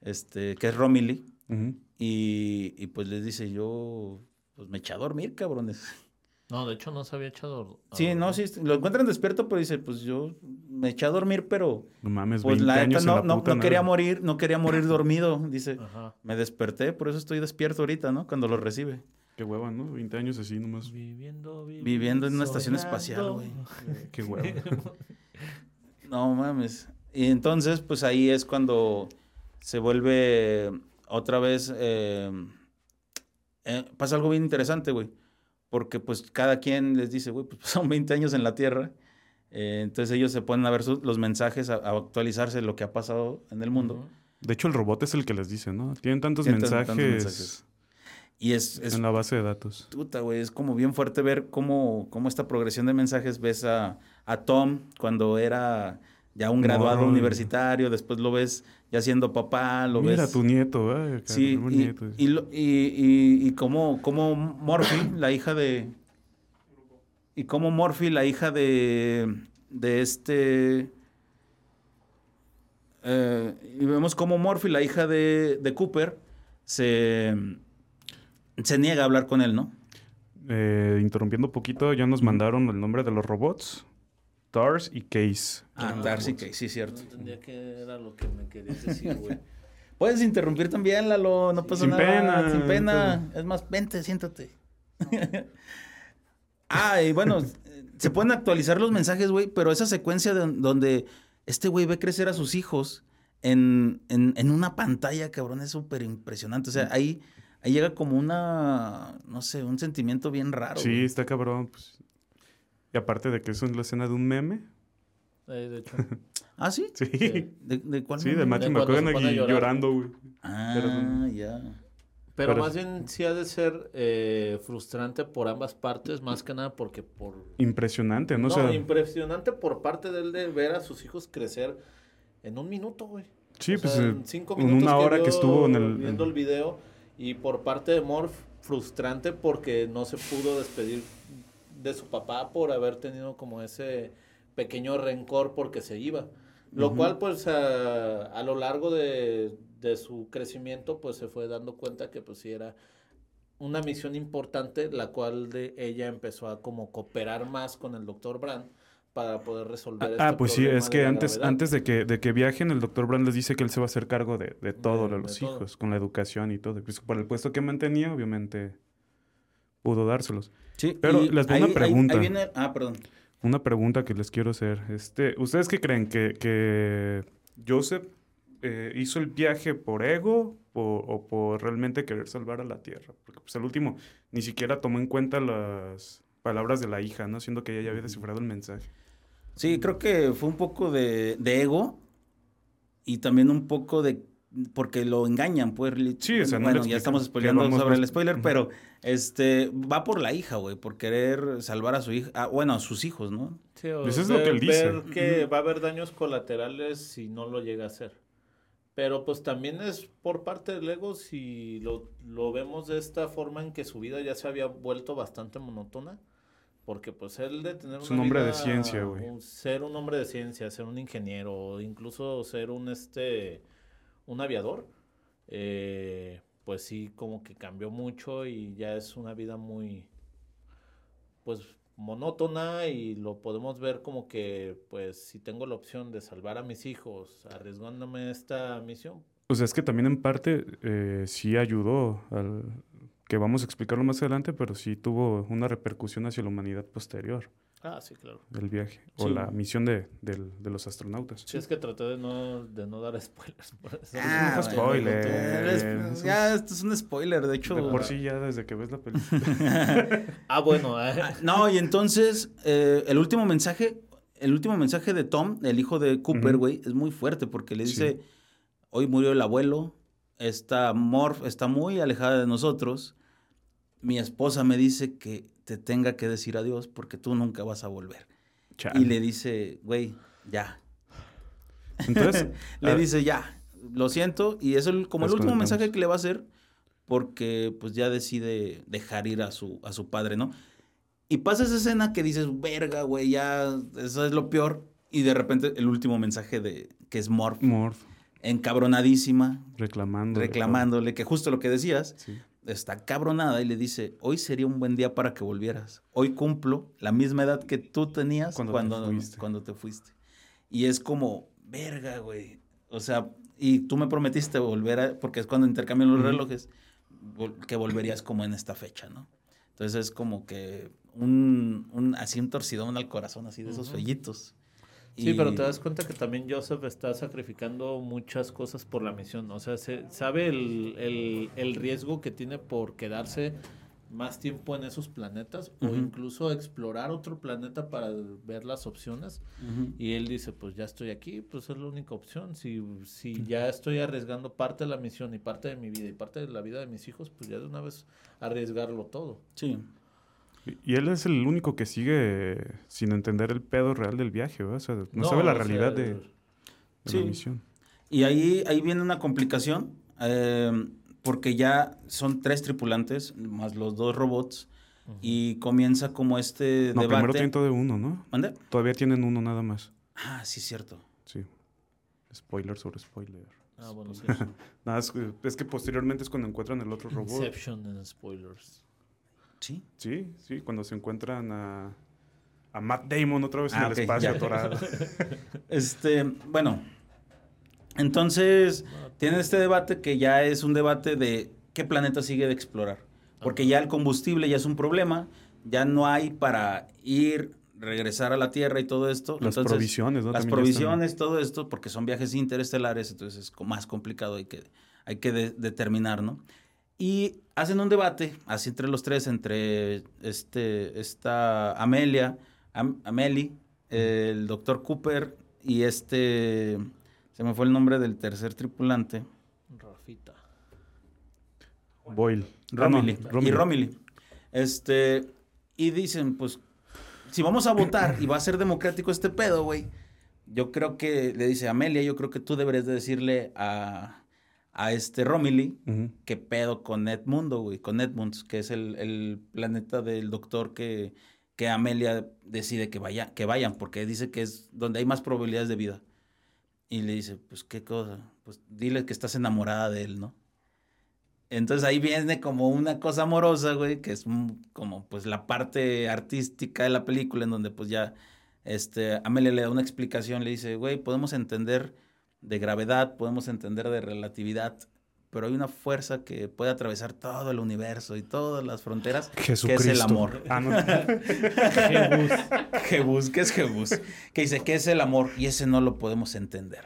este, que es Romilly. Y, y pues les dice, yo, pues me eché a dormir, cabrones. No, de hecho no se había echado. a Sí, no, sí, lo encuentran despierto, pero dice, pues yo me eché a dormir, pero... No mames, Pues 20 la neta no, la no, quería morir, no quería morir dormido, dice. Ajá. Me desperté, por eso estoy despierto ahorita, ¿no? Cuando lo recibe. Qué hueva, ¿no? 20 años así nomás. Viviendo, Viviendo en una estación espacial, güey. Qué hueva. No mames. Y entonces, pues ahí es cuando se vuelve otra vez. eh, eh, pasa algo bien interesante, güey. Porque pues cada quien les dice, güey, pues son 20 años en la Tierra. Eh, entonces ellos se ponen a ver sus- los mensajes, a, a actualizarse lo que ha pasado en el mundo. De hecho, el robot es el que les dice, ¿no? Tienen tantos, Tienen mensajes, tantos mensajes. Y es, es en la base de datos. Puta, güey, es como bien fuerte ver cómo, cómo esta progresión de mensajes ves a, a Tom cuando era ya un graduado Morro. universitario, después lo ves ya siendo papá, lo Mira ves... tu nieto, acá, Sí, y, nieto. y, y, y, y como, como Morphy, la hija de... Y como Morphy, la hija de, de este... eh, y vemos como Morphy, la hija de, de Cooper, se, se niega a hablar con él, ¿no? Eh, interrumpiendo un poquito, ya nos mandaron el nombre de los robots. Tars y Case. Ah, Ah, Darcy pues, Case, sí, cierto. No entendía qué era lo que me querías decir, güey. Puedes interrumpir también, Lalo, no pasa Sin nada. pena, Sin pena. Es más, vente, siéntate. ah, y bueno, se pueden actualizar los mensajes, güey, pero esa secuencia de- donde este güey ve crecer a sus hijos en, en- en una pantalla, cabrón, es súper impresionante. O sea, ahí, ahí llega como una, no sé, un sentimiento bien raro. Sí, güey. está cabrón. pues. Y aparte de que es la escena de un meme. Eh, de hecho, Ah, ¿sí? Sí. Sí, ¿De, de cuál? sí, meme? de Matthew McConaughey llorando, güey. Ah, ya. Pero, Pero- más bien sí ha de ser eh, frustrante por ambas partes, más que nada porque por... Impresionante, ¿no? No, O sea, impresionante por parte de él de ver a sus hijos crecer en un minuto, güey. sí, O pues sea, eh, en cinco en minutos una hora que vio estuvo en el... viendo el video y por parte de Morph frustrante porque no se pudo despedir de su papá por haber tenido como ese pequeño rencor porque se iba. Lo cual pues a, a lo largo de, de su crecimiento pues se fue dando cuenta que pues sí era una misión importante la cual de ella empezó a como cooperar más con el doctor Brand para poder resolver Ah, este pues sí, es que antes, gravedad. antes de que, de que viajen, el doctor Brand les dice que él se va a hacer cargo de, de todo De- de los todo. hijos, con la educación y todo. Pues por el puesto que mantenía, obviamente pudo dárselos. Sí, Pero les doy ahí- una pregunta. ahí viene- ah, perdón. Una pregunta que les quiero hacer. Este, ¿Ustedes qué creen? ¿Que, que Joseph eh, hizo el viaje por ego o, o por realmente querer salvar a la Tierra? Porque pues el último ni siquiera tomó en cuenta las palabras de la hija, ¿no? Siendo que ella ya había descifrado el mensaje. Sí, creo que fue un poco de, de ego y también un poco de porque lo engañan, pues. Sí, o sea, no bueno, ya estamos Ya spoileando sobre más- el spoiler, pero este va por la hija, güey, por querer salvar a su hija, ah, bueno, a sus hijos, ¿no? Sí, o Pues es lo que él dice. ver que va a haber daños colaterales si no lo llega a hacer. Pero pues también es por parte del ego si lo, lo vemos de esta forma en que su vida ya se había vuelto bastante monótona. Porque pues él de tener Es un hombre de ciencia, güey. Ser un hombre de ciencia, ser un ingeniero, o incluso ser un este un aviador, eh, pues sí como que cambió mucho y ya es una vida muy pues monótona y lo podemos ver como que pues si tengo la opción de salvar a mis hijos arriesgándome esta misión. Sea, es que también en parte eh, sí ayudó al... que vamos a explicarlo más adelante, pero sí tuvo una repercusión hacia la humanidad posterior ah sí claro del viaje o Sí. la misión de, del- de los astronautas. sí es que traté de no de no dar spoilers por eso. Ah, spoiler. es- Es un- ya, esto es un spoiler, de hecho. De por sí ya desde que ves la película. ah bueno eh, No, y entonces, eh, el último mensaje, el último mensaje de Tom, el hijo de Cooper, güey, es muy fuerte porque le Sí. dice, hoy murió el abuelo, esta Morph está muy alejada de nosotros, mi esposa me dice que te tenga que decir adiós porque tú nunca vas a volver. Chale. Y le dice, güey, ya. Entonces, Le dice, ya, lo siento, y es el- como el último mensaje que le va a hacer porque pues ya decide dejar ir a su, a su padre, ¿no? Y pasa esa escena que dices, verga, güey, ya, eso es lo peor. Y de repente el último mensaje de que es Morph, Morph encabronadísima, reclamando. reclamándole, que justo lo que decías. Sí. Está cabronada y le dice, hoy sería un buen día para que volvieras. Hoy cumplo la misma edad que tú tenías Cuando cuando, te fuiste. cuando te fuiste. Y es como, verga, güey. O sea, y tú me prometiste volver a, porque es cuando intercambian los relojes, que volverías como en esta fecha, ¿no? Entonces es como que un, un así un torcidón al corazón, así de esos Ujú. fellitos. Sí, pero te das cuenta que también Joseph está sacrificando muchas cosas por la misión. O sea, se, sabe el, el- el riesgo que tiene por quedarse más tiempo en esos planetas o incluso explorar otro planeta para ver las opciones. Y él dice, pues ya estoy aquí, pues es la única opción. Si, si ya estoy arriesgando parte de la misión y parte de mi vida y parte de la vida de mis hijos, pues ya de una vez arriesgarlo todo. Sí. Y él es el único que sigue sin entender el pedo real del viaje, ¿verdad? O sea, no, No, sabe la sea, realidad de, de Sí. la misión. Y ahí, ahí viene una complicación, eh, porque ya son tres tripulantes, más los dos robots, y comienza como este No, primero debate. tienen todo de uno, ¿no? ¿Mande? Todavía tienen uno nada más. Ah, sí, cierto. Sí. Spoiler sobre spoiler. Ah, bueno, sí. Nada, es, que- es que posteriormente es cuando encuentran el otro robot. Inception en spoilers. Sí. Sí, sí, cuando se encuentran a, a Matt Damon otra vez en Ah, el espacio atorado. Este, bueno, entonces tienen este debate que ya es un debate de qué planeta sigue de explorar. Porque ya el combustible ya es un problema, ya no hay para ir, regresar a la Tierra y todo esto. Las Entonces, provisiones, ¿no? Las También ya están- provisiones, todo esto, porque son viajes interestelares, entonces es más complicado, hay que, hay que de- determinar, ¿no? Y hacen un debate, así entre los tres, entre este, esta Amelia, Am- Amelie, el doctor Cooper y este, se me fue el nombre del tercer tripulante, Rafita. Boyle. No, Romilly. Y Romilly. Este, y dicen, pues, si vamos a votar y va a ser democrático este pedo, güey, yo creo que, le dice Amelia, yo creo que tú deberías de decirle a, a este Romilly Ujú. qué pedo con Edmundo, güey, con Edmunds, que es el, el planeta del doctor que, que Amelia decide que, vaya, que vayan, porque dice que es donde hay más probabilidades de vida. Y le dice, pues, ¿qué cosa? Pues dile que estás enamorada de él, ¿no? Entonces ahí viene como una cosa amorosa, güey, que es como pues la parte artística de la película en donde pues ya este Amelia le da una explicación, le dice, güey, podemos entender de gravedad, podemos entender de relatividad, pero hay una fuerza que puede atravesar todo el universo y todas las fronteras, que es el Jesucristo. amor. Ah, no. Jebus. Jebus, ¿qué es Jebus? Que dice que es el amor y ese no lo podemos entender.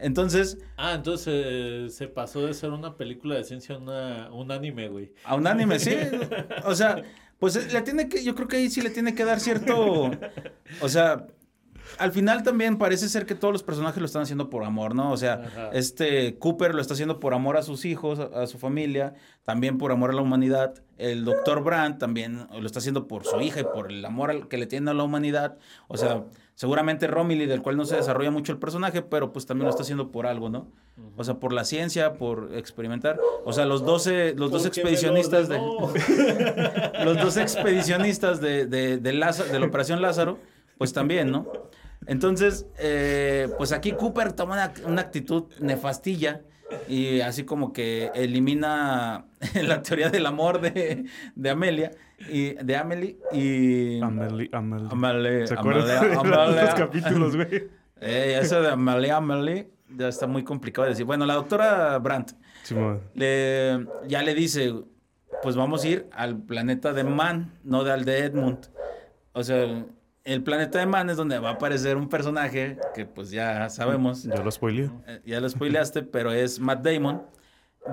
Entonces, Ah, entonces eh, se pasó de ser una película de ciencia a una, un anime, güey. A un anime, sí. O sea, pues le tiene que, yo creo que ahí sí le tiene que dar cierto. O sea, al final también parece ser que todos los personajes lo están haciendo por amor, ¿no? O sea, Ajá. este Cooper lo está haciendo por amor a sus hijos, a, a su familia, también por amor a la humanidad. El doctor Brandt también lo está haciendo por su hija y por el amor al- que le tiene a la humanidad. O sea, seguramente Romilly, del cual no se desarrolla mucho el personaje, pero pues también lo está haciendo por algo, ¿no? O sea, por la ciencia, por experimentar. O sea, los 12, los dos expedicionistas de los dos expedicionistas de, de, de, Lázaro- de la Operación Lázaro, pues también, ¿no? Entonces, eh, pues aquí Cooper toma una, una actitud nefastilla y así como que elimina la teoría del amor de, de Amelia y de Amelie y Amelie, Amelie. Amelie, ¿Se acuerdan de los capítulos, güey? Eh, eso de Amelie, Amelie ya está muy complicado de decir. Bueno, la doctora Brandt le, ya le dice, pues vamos a ir al planeta de Man, no de al de Edmund. O sea, el planeta de Man es donde va a aparecer un personaje que pues ya sabemos, Ya lo spoileé. eh, ya lo spoileaste, pero es Matt Damon.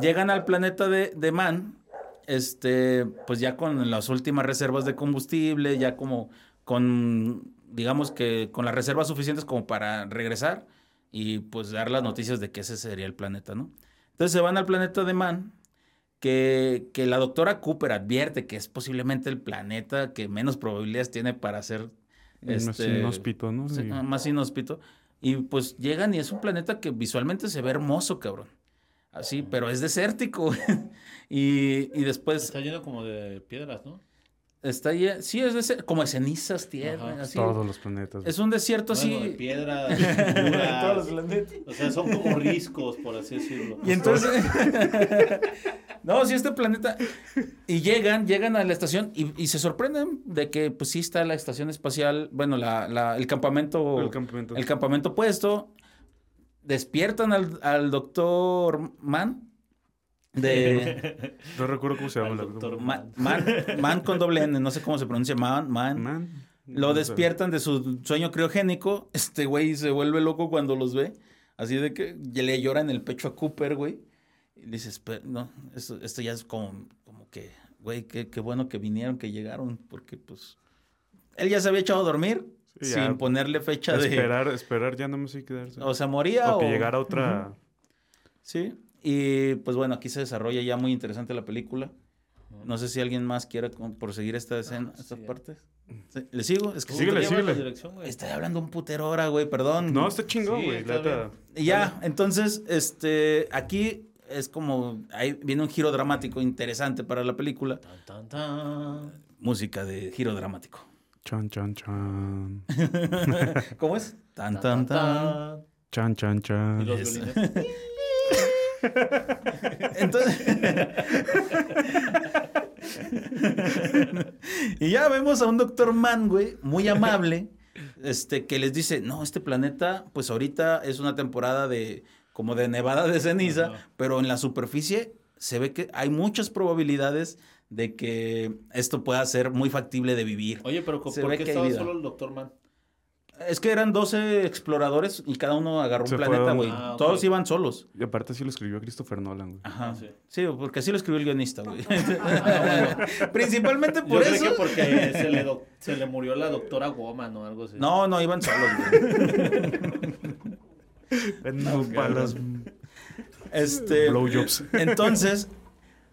Llegan al planeta de, de Man, este, pues ya con las últimas reservas de combustible, ya como con, digamos que con las reservas suficientes como para regresar y pues dar las noticias de que ese sería el planeta, ¿no? Entonces se van al planeta de Man, que, que la doctora Cooper advierte que es posiblemente el planeta que menos probabilidades tiene para ser Más este, inhóspito, ¿no? Sí, más inhóspito. Y pues llegan y es un planeta que visualmente se ve hermoso, cabrón. Así, pero es desértico. y, y después Está lleno como de piedras, ¿no? Está ahí, sí, es desértico, como de cenizas, tierra, Ajá. así. Todos los planetas. Es un desierto Bueno, de así. piedras, Todos los planetas. O sea, son como riscos, por así decirlo. Y entonces, no, sí, este planeta, y llegan, llegan a la estación y, y se sorprenden de que, pues sí está la estación espacial, bueno, la, la- el campamento, El campamento. el campamento puesto, despiertan al, al doctor Mann, de No recuerdo cómo se llama. Doctor Ma- Man, Man con doble N, no sé cómo se pronuncia, Man, Man. Man. Lo No sé. despiertan de su sueño criogénico. Este güey se vuelve loco cuando los ve. Así de que le llora en el pecho a Cooper, güey. Y le dice, "Espe- no, esto, esto ya es como, como que, güey, qué, qué bueno que vinieron, que llegaron, porque pues él ya se había echado a dormir Sí, sin ponerle fecha de... Esperar, esperar, ya no me sé quedarse. O sea, moría O o... que llegara otra. Sí, y pues bueno, aquí se desarrolla ya muy interesante la película. No sé si alguien más quiera proseguir esta escena, Ah, estas sí. partes. Sí, ¿Le sigo? Es que Síguele, síguele. dirección, güey. Estoy hablando un putero hora, güey, perdón. No, está chingón, Sí, güey. Y ya, entonces, este, aquí es como, ahí viene un giro dramático interesante para la película. Tan, tan, tan. Música de giro dramático. Chan, chan, chan. ¿Cómo es? Tan, Tan, tan, tan, tan. Chan, chan, Y chan. los violines. Entonces. y ya vemos a un doctor Mann, güey, muy amable, este, que les dice, no, este planeta, pues ahorita es una temporada de, como de nevada de ceniza, Ajá. pero en la superficie se ve que hay muchas probabilidades de que esto pueda ser muy factible de vivir. Oye, pero ¿por Se qué que hay estaba solo el doctor Man? Es que eran 12 exploradores y cada uno agarró un planeta, güey. Ah. Todos iban solos. Y aparte sí lo escribió Christopher Nolan, güey. Ajá. Sí. Sí, porque así lo escribió el guionista, güey. Ah, Principalmente Yo por creo eso. que porque se le, doc- se le murió la doctora Woman o algo así. No, no, iban solos, güey. No, para las Este. blowjobs. Entonces,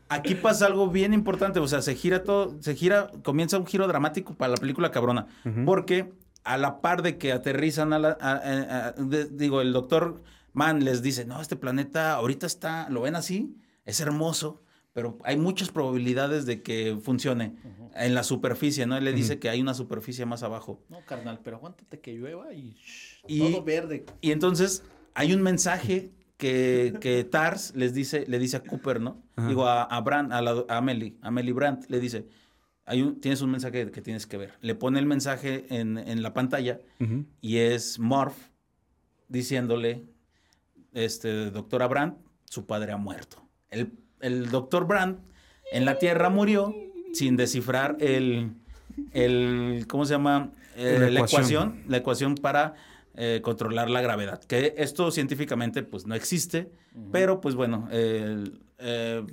aquí pasa algo bien importante. O sea, se gira todo, se gira, comienza un giro dramático para la película cabrona. Porque a la par de que aterrizan a la. a- a- a- de- digo, el doctor Mann les dice: No, este planeta ahorita está, lo ven así, es hermoso. Pero hay muchas probabilidades de que funcione en la superficie, ¿no? Él le dice que hay una superficie más abajo. No, carnal, pero aguántate que llueva y, shh, Y- todo verde. Y entonces hay un mensaje que, que Tars les dice, le dice a Cooper, ¿no? Digo, a, a Brandt, a, la, a Amelie, a Amelie Brandt, le dice, hay un, tienes un mensaje que tienes que ver. Le pone el mensaje en, en la pantalla y es Morph diciéndole, este, doctora Brandt, su padre ha muerto. El, el doctor Brandt en la Tierra murió sin descifrar el, el ¿cómo se llama? Eh, La la, ecuación. ecuación. la ecuación para eh, controlar la gravedad. Que esto científicamente pues no existe, pero pues bueno, el, eh,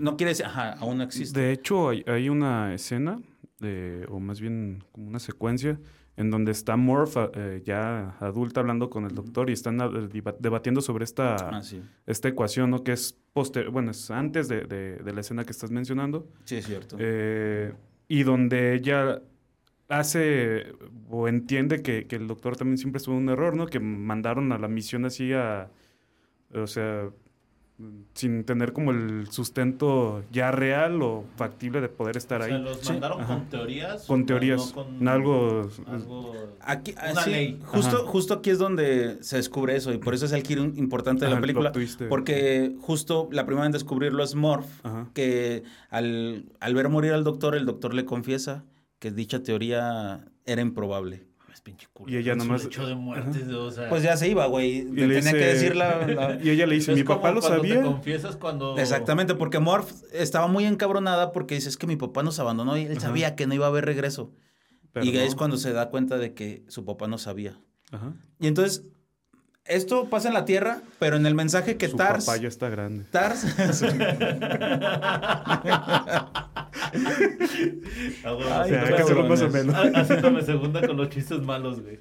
no quiere decir, ajá, aún no existe. De hecho, hay, hay una escena, de, o más bien como una secuencia, en donde está Morph eh, ya adulta hablando con el doctor y están eh, deba- debatiendo sobre esta, Ah, sí. esta ecuación, ¿no? Que es poster bueno, es antes de, de- de la escena que estás mencionando. Sí, es cierto. Eh, y donde ella hace o entiende que, que el doctor también siempre estuvo en un error, ¿no? Que mandaron a la misión así a... O sea, sin tener como el sustento ya real o factible de poder estar O sea, ahí. los Sí. mandaron Ajá. con teorías. Con teorías, no con algo- algo- Aquí, Una sí, ley. Justo, Ajá. justo aquí es donde se descubre eso y por eso es el giro importante de Ajá, la el película. Porque justo la primera en descubrirlo es Morph, Ajá. que al, al ver morir al doctor, el doctor le confiesa que dicha teoría era improbable. Pinche culo. Y ella nomás- lecho de muerte, o sea, Pues ya se iba, güey. Y Le le tenía que decir la... la- Y ella le dice, es mi papá lo sabía. Te confiesas cuando. Exactamente, porque Morph estaba muy encabronada porque dice, es que mi papá nos abandonó y él Ajá. sabía que no iba a haber regreso. pero y no. es cuando se da cuenta de que su papá no sabía. Ajá. Y entonces, esto pasa en la Tierra, pero en el mensaje que Su Tars... papá ya está grande. Tars... Ah, Haciéndome segunda con los chistes malos, güey.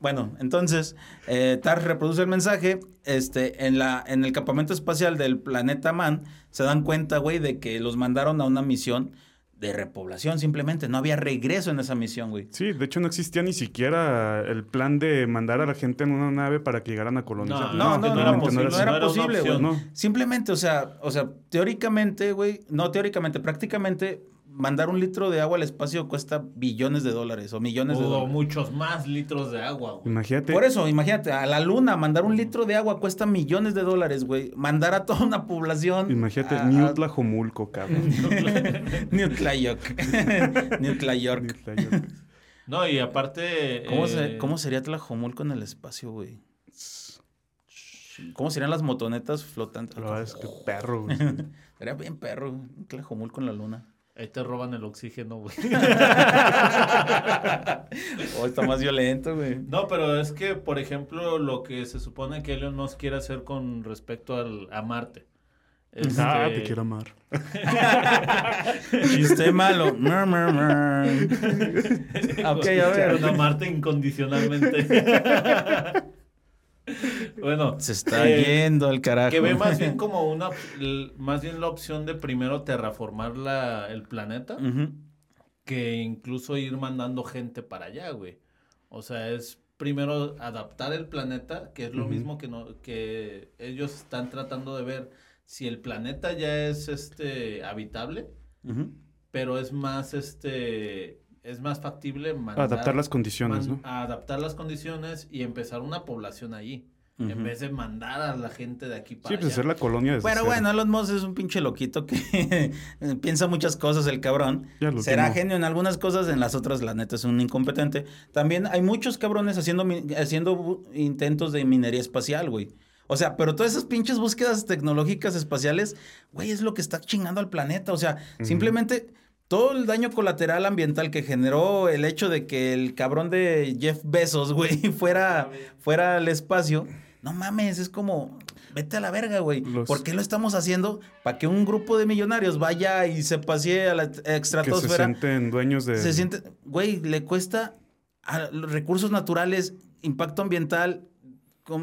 Bueno, entonces, eh, Tars reproduce el mensaje. Este, en, la, en el campamento espacial del planeta Man, se dan cuenta, güey, de que los mandaron a una misión de repoblación simplemente. No había regreso en esa misión, güey. Sí, de hecho no existía ni siquiera el plan de mandar a la gente en una nave para que llegaran a colonizar. No, no, no, era realmente posible, no era no era posible, güey. Simplemente, o sea, o sea, teóricamente, güey, no teóricamente, prácticamente mandar un litro de agua al espacio cuesta billones de dólares o millones de O dólares. muchos más litros de agua, güey. Imagínate. Por eso, imagínate, a la luna mandar un litro de agua cuesta millones de dólares, güey. Mandar a toda una población. Imagínate, a- New a- Tlajomulco, cabrón. New Tlayoc. New Tlayork. New Tlayoc. No, y aparte. ¿Cómo, eh, se- ¿Cómo sería Tlajomulco en el espacio, güey? ¿Cómo serían las motonetas flotantes? Verdad es que perro, güey. Sería bien perro, un Tlajomulco en la luna. Ahí te roban el oxígeno, güey. Oh, está más violento, güey. No, pero es que, por ejemplo, lo que se supone que Elon Musk quiere hacer con respecto al, a Marte. Este, Ah, te quiero amar. Chiste malo. Mer, mer, mer. Ok, a ver. A Marte incondicionalmente. Bueno, Se está eh, yendo al carajo. Que ve más bien como una, más bien la opción de primero terraformar la, el planeta que incluso ir mandando gente para allá, güey. O sea, es primero adaptar el planeta, que es lo mismo que no, que ellos están tratando de ver si el planeta ya es este habitable, pero es más este es más factible mandar, Adaptar las condiciones, man- ¿no? a adaptar las condiciones y empezar una población allí, en vez de mandar a la gente de aquí para Sí, pues allá. hacer la colonia desde Pero bueno, Elon Musk es un pinche loquito que piensa muchas cosas el cabrón. Ya lo Será genio en algunas cosas, en las otras la neta es un incompetente. También hay muchos cabrones haciendo, haciendo intentos de minería espacial, güey. O sea, pero todas esas pinches búsquedas tecnológicas espaciales, güey, es lo que está chingando al planeta. O sea, simplemente todo el daño colateral ambiental que generó el hecho de que el cabrón de Jeff Bezos, güey, fuera, fuera al espacio. No mames, es como, vete a la verga, güey. Los- ¿Por qué lo estamos haciendo? Para que un grupo de millonarios vaya y se pasee a la que se estratosfera. sienten dueños de... Se siente, güey, le cuesta a los recursos naturales, impacto ambiental,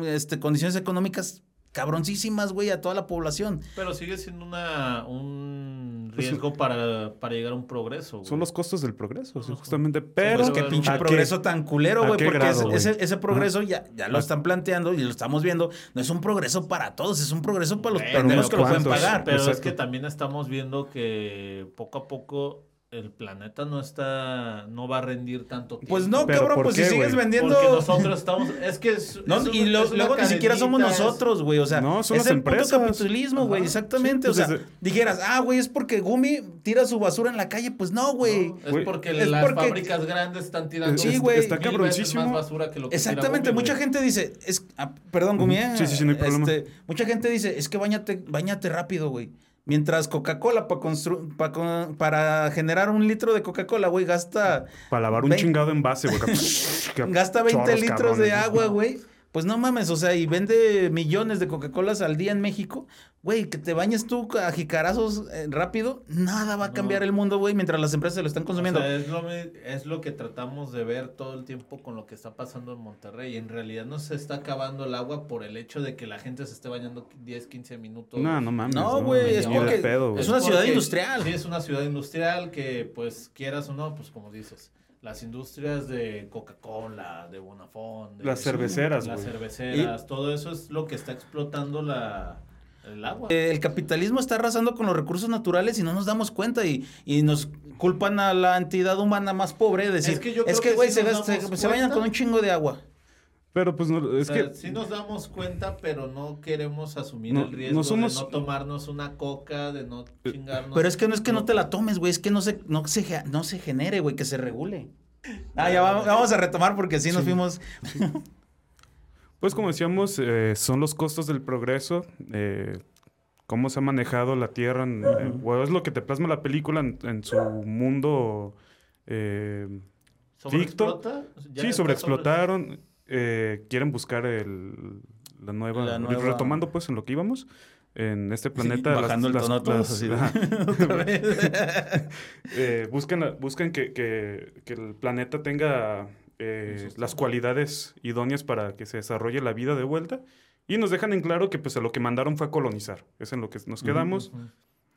este, condiciones económicas cabroncísimas, güey, a toda la población. Pero sigue siendo una, un Pues, riesgo para, para llegar a un progreso. güey. Son los costos del progreso, sí, justamente. Pues Pero... Que qué pinche ¿a qué- progreso tan culero, güey, porque grado, ese- güey? ese, ese progreso ya, ya lo Ah. están planteando y lo estamos viendo. No es un progreso para todos, es un progreso para los pendejos unos que lo pueden pagar. Pero es que también estamos viendo que poco a poco el planeta no está, no va a rendir tanto tiempo. Pues no, ¿Pero cabrón, pues qué, si sigues güey? vendiendo. Porque nosotros estamos, es que es, No, es y lo- luego ni siquiera somos nosotros, güey. O sea, No, son es las el puto empresas. capitalismo, güey. Exactamente. Sí, o sea, pues, desde- dijeras, ah, güey, es porque Gumi tira su basura en la calle. Pues no, güey. No, es Güey, porque es las porque- fábricas grandes están tirando Sí, mil güey. Está veces cabroncísimo. más basura que lo que tira Exactamente, Gumi, mucha güey. gente dice, es, ah, perdón, Gumi, ¿eh? Sí, sí, sí, no hay problema. Este, mucha gente dice, es que bañate, bañate rápido, güey. Mientras Coca-Cola pa pa para generar un litro de Coca-Cola, güey, gasta, Para lavar un chingado envase, güey. Gasta 20 chorros, litros de agua, güey. Pues no mames, o sea, y vende millones de Coca-Colas al día en México. Güey, que te bañes tú a jicarazos eh, rápido, nada va a No. cambiar el mundo, güey, mientras las empresas lo están consumiendo. O sea, es, lo, es lo que tratamos de ver todo el tiempo con lo que está pasando en Monterrey. En realidad no se está acabando el agua por el hecho de que la gente se esté bañando 10, 15 minutos. No, no mames. No, güey, es porque- pedo, es una ciudad porque- industrial. Sí, es una ciudad industrial que, pues, quieras o no, pues como dices, las industrias de Coca-Cola, de Bonafón, de- Las cerveceras, las güey. cerveceras, todo eso es lo que está explotando la, el agua. Eh, el capitalismo está arrasando con los recursos naturales y no nos damos cuenta y, y nos culpan a la entidad humana más pobre de decir, Es que yo es que, que güey, se, se, se bañan con un chingo de agua. Pero pues no, es O sea, que... sí nos damos cuenta, pero no queremos asumir No- el riesgo no somos- de no tomarnos una coca, de no chingarnos. Pero es que no es que no te la tomes, güey, es que no se, no se, no se genere, güey, que se regule. Ah, ya vamos, vamos a retomar porque sí nos Sí. fuimos. Pues como decíamos, eh, son los costos del progreso, eh, cómo se ha manejado la Tierra, en- eh, o es lo que te plasma la película en, en su mundo. eh. Ya sí, sobreexplotaron, eh, quieren buscar el, la nueva, La nueva- Retomando pues en lo que íbamos, en este planeta... bajando el las- tono todos las- así. Eh, buscan buscan que, que- que el planeta tenga eh, las cualidades idóneas para que se desarrolle la vida de vuelta. Y nos dejan en claro que pues a lo que mandaron fue a colonizar. Es en lo que nos quedamos.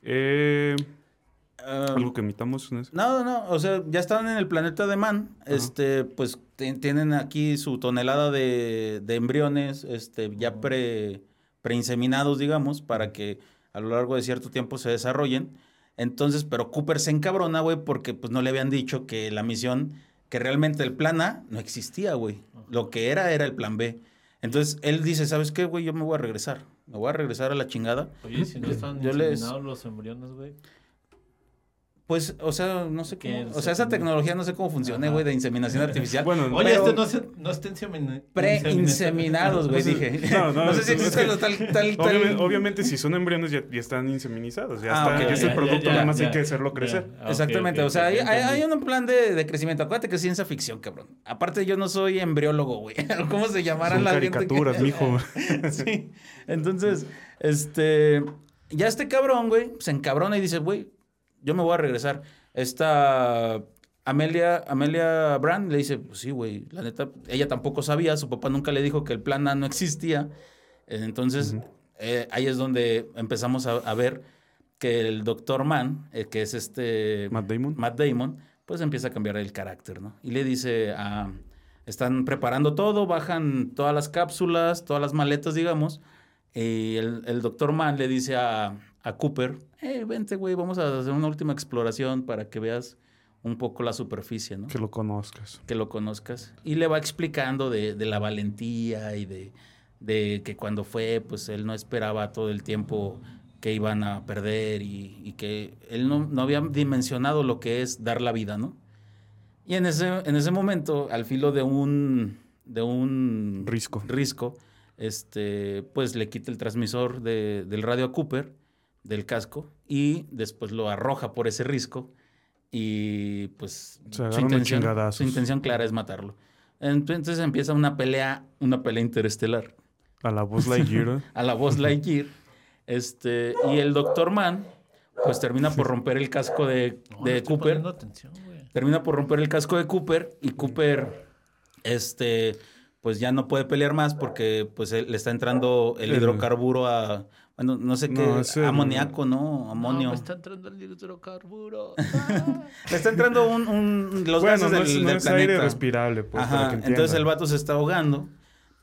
Eh, algo que imitamos eso. No, no, o sea, ya están en el planeta de Man, este, pues tienen aquí su tonelada de, de embriones, este, ya pre, preinseminados, digamos, para que a lo largo de cierto tiempo se desarrollen. Entonces, pero Cooper se encabrona, güey, porque pues no le habían dicho que la misión, que realmente el plan A no existía, güey. Lo que era era el plan B. Entonces, él dice, ¿sabes qué, güey? Yo me voy a regresar. Me voy a regresar a la chingada. Oye, ¿y si no están Yo les- los embriones, güey. Pues, o sea, no sé se O sea, esa tecnología no sé cómo funcione, Ajá. güey, de inseminación artificial. Bueno, Oye, Pero- este no, se, no está insemina- Pre-inseminados, güey, dije. no, no, No sé si existe lo tal, tal, tal. Obviamente, obviamente, si son embriones ya, ya están inseminizados. Ya, Ah, está, ok, ya es el producto, ya, nada más ya, hay que hacerlo crecer. Exactamente, o sea, hay, hay- un plan de, de crecimiento. Acuérdate que es ciencia ficción, cabrón. Aparte, yo no soy embriólogo, güey. ¿Cómo se llamarán Son la gente que- caricaturas, mijo. sí. Entonces, este. Ya este cabrón, güey, se encabrona y dice, güey, yo me voy a regresar. Esta Amelia, Amelia Brand le dice, pues sí, güey, la neta, ella tampoco sabía, su papá nunca le dijo que el plan A no existía. Entonces, eh, ahí es donde empezamos a, a ver que el doctor Mann, eh, que es este Matt Damon. Matt Damon, pues empieza a cambiar el carácter, ¿no? Y le dice a... Están preparando todo, bajan todas las cápsulas, todas las maletas, digamos, y el, el doctor Mann le dice a, a Cooper, hey, vente, güey, vamos a hacer una última exploración para que veas un poco la superficie, ¿no? Que lo conozcas. que lo conozcas. Y le va explicando de, de la valentía y de, de que cuando fue, pues él no esperaba todo el tiempo que iban a perder y, y que él no, no había dimensionado lo que es dar la vida, ¿no? Y en ese, en ese momento, al filo de un, de un Risco. risco, este, pues le quita el transmisor de- del radio a Cooper, del casco, y después lo arroja por ese risco. Y pues a chingadazos. su intención clara es matarlo. Entonces empieza una pelea, una pelea interestelar A la voz Lightyear. ¿eh? a la voz Lightyear. Este, y el Doctor Man, pues termina por romper el casco de, No, de Cooper. atención. Termina por romper el casco de Cooper y Cooper, este, pues ya no puede pelear más porque pues le está entrando el El- hidrocarburo a, bueno, no sé qué, No, amoníaco, ¿no? Amonio. No, me está entrando el hidrocarburo. Le está entrando un, un- los bueno, gases no del, no del es aire planeta. respirable, pues, para Ajá, que entonces el vato se está ahogando.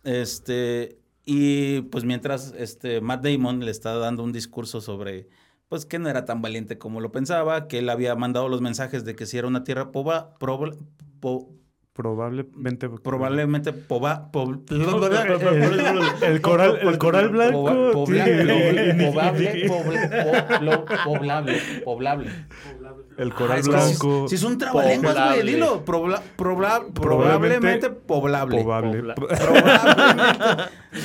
Este, y pues mientras este Matt Damon le está dando un discurso sobre pues que no era tan valiente como lo pensaba, que él había mandado los mensajes de que si era una tierra poba- proba- po- Probablemente. probablemente poba- po- El coral, el coral blanco. poba- poblable, poblable, poblable, poblable. El Ah, coral blanco. Sí, es un trabalenguas, güey, Poblable. dilo. Probla- probla- Probablemente poblable. Probable.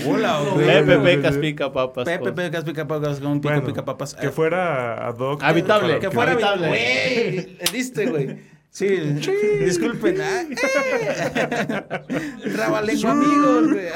Hola, güey. Pepe Pecas pica papas. Pepe con- Pecas pica papas con pico pica papas. Que fuera ad hoc. Habitable, que fuera habitable. Güey, le diste, güey. Sí, disculpen. ah, eh. Amigos, güey.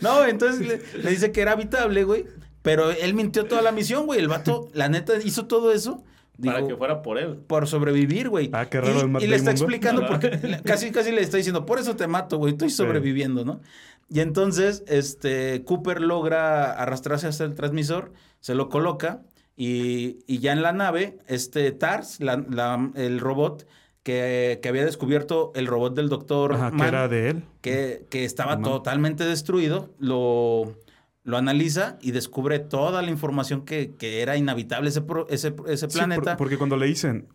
No, entonces le, le dice que era habitable, güey. Pero él mintió toda la misión, güey. El vato, la neta, hizo todo eso. Para que fuera por él. por sobrevivir, güey. Ah, qué raro Y, el y le está explicando porque casi casi le está diciendo, "Por eso te mato, güey, estoy sobreviviendo", ¿no? Y entonces este Cooper logra arrastrarse hasta el transmisor, se lo coloca y, y ya en la nave este Tars, la- la- el robot que, que había descubierto el robot del doctor Ajá, que era de él. que, que estaba totalmente destruido, lo, lo analiza y descubre toda la información que, que era inhabitable ese, pro- ese, ese Sí, planeta. por- porque cuando le dicen,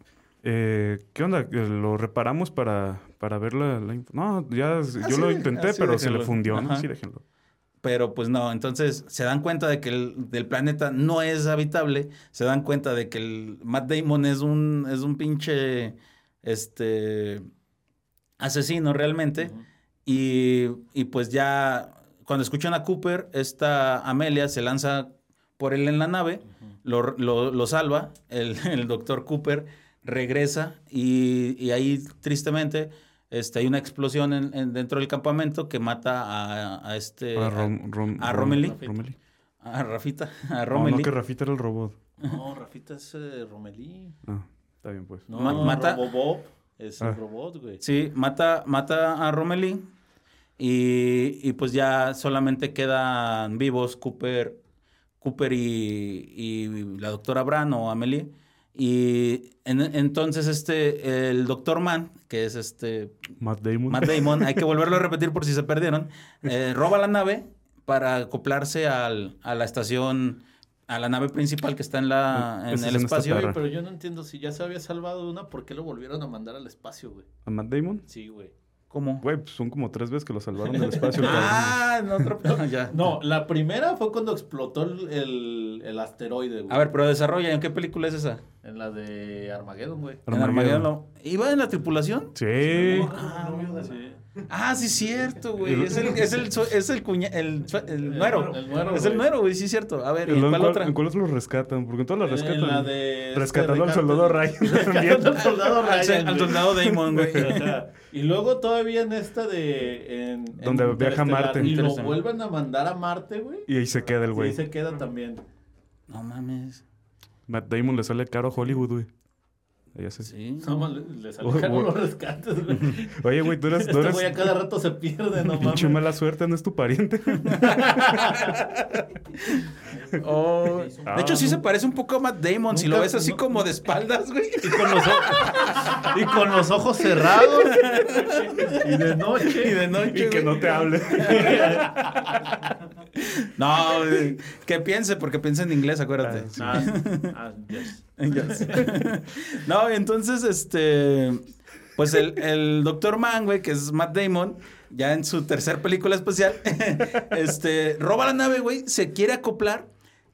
eh, ¿qué onda? Eh, ¿Lo reparamos para, para ver la, la inf-?" No, ya yo Así lo intenté, así pero se le fundió, ¿no? Ajá. Sí, déjenlo. Pero pues no, entonces se dan cuenta de que el del planeta no es habitable, se dan cuenta de que el Matt Damon es un, es un pinche este asesino realmente. Y, y pues ya cuando escuchan a Cooper, esta Amelia se lanza por él en la nave, lo, lo- lo salva, el, el doctor Cooper regresa y, y ahí tristemente este, hay una explosión en- en- dentro del campamento que mata a, a este... a, Rom- Rom- a Rom- Romilly. Romilly. A Rafita, a No, no, Romilly. que Rafita era el robot. No, Rafita es eh, Romelí. Ah, está bien, pues. No, Ma- mata- Robobob es el Ah. robot, güey. Sí, mata, mata a Romilly y, y pues ya solamente quedan vivos Cooper, Cooper y, y la doctora Bran o Amelie. Y en- entonces este, el doctor Mann, que es este Matt Damon. Matt Damon, hay que volverlo a repetir por si se perdieron, eh, roba la nave para acoplarse al- a la estación, a la nave principal que está en, la, en el en espacio. Oye, pero yo no entiendo si ya se había salvado una, ¿por qué lo volvieron a mandar al espacio, güey? ¿A Matt Damon? Sí, güey. ¿Cómo? Güey, pues son como tres veces que lo salvaron del espacio. Ah, en otro... ya. No, la primera fue cuando explotó el, el, el asteroide, güey. A ver, pero desarrolla, ¿en qué película es esa? En la de Armageddon, güey. En Armageddon. ¿Iba en la tripulación? Sí. Ah, sí. Ah, sí, cierto, güey. Es el, es el, es el, cuña, el, so- el nuero. el nuero, es el nuero, güey, sí, cierto. A ver, ¿y ¿En en cuál cuál, otra? en cuáles los rescatan? Porque en todas las rescatan. En la de... este, Rescatando al soldado Ryan. Rescatando al soldado Ryan, al soldado Damon, güey. O sea, y luego todavía en esta de... En, en Donde viaja a Interestelar, Marte. Y lo vuelven a mandar a Marte, güey. Y ahí se queda el Y güey. ahí se queda también. No mames. Matt Damon le sale caro a Hollywood, güey. Ya sé. Sí. No, más le, sacaron los rescates, güey. Oye, güey, tú eres, tú Este eres güey a cada rato se pierde, no pinche mames. mala suerte, no es tu pariente. Oh, Ah. de hecho, sí se parece un poco a Matt Damon. si lo ves así no- como de espaldas, güey. Y con los ojos, y con los ojos cerrados. Y de noche. Y de noche. y que güey. no te hable. No, güey, que piense, porque piensa en inglés, acuérdate. Ah, ah, yes. Ya sé. no, entonces, este. Pues el, el Dr. Man, güey, que es Matt Damon, ya en su tercer película especial, este, roba la nave, güey, se quiere acoplar,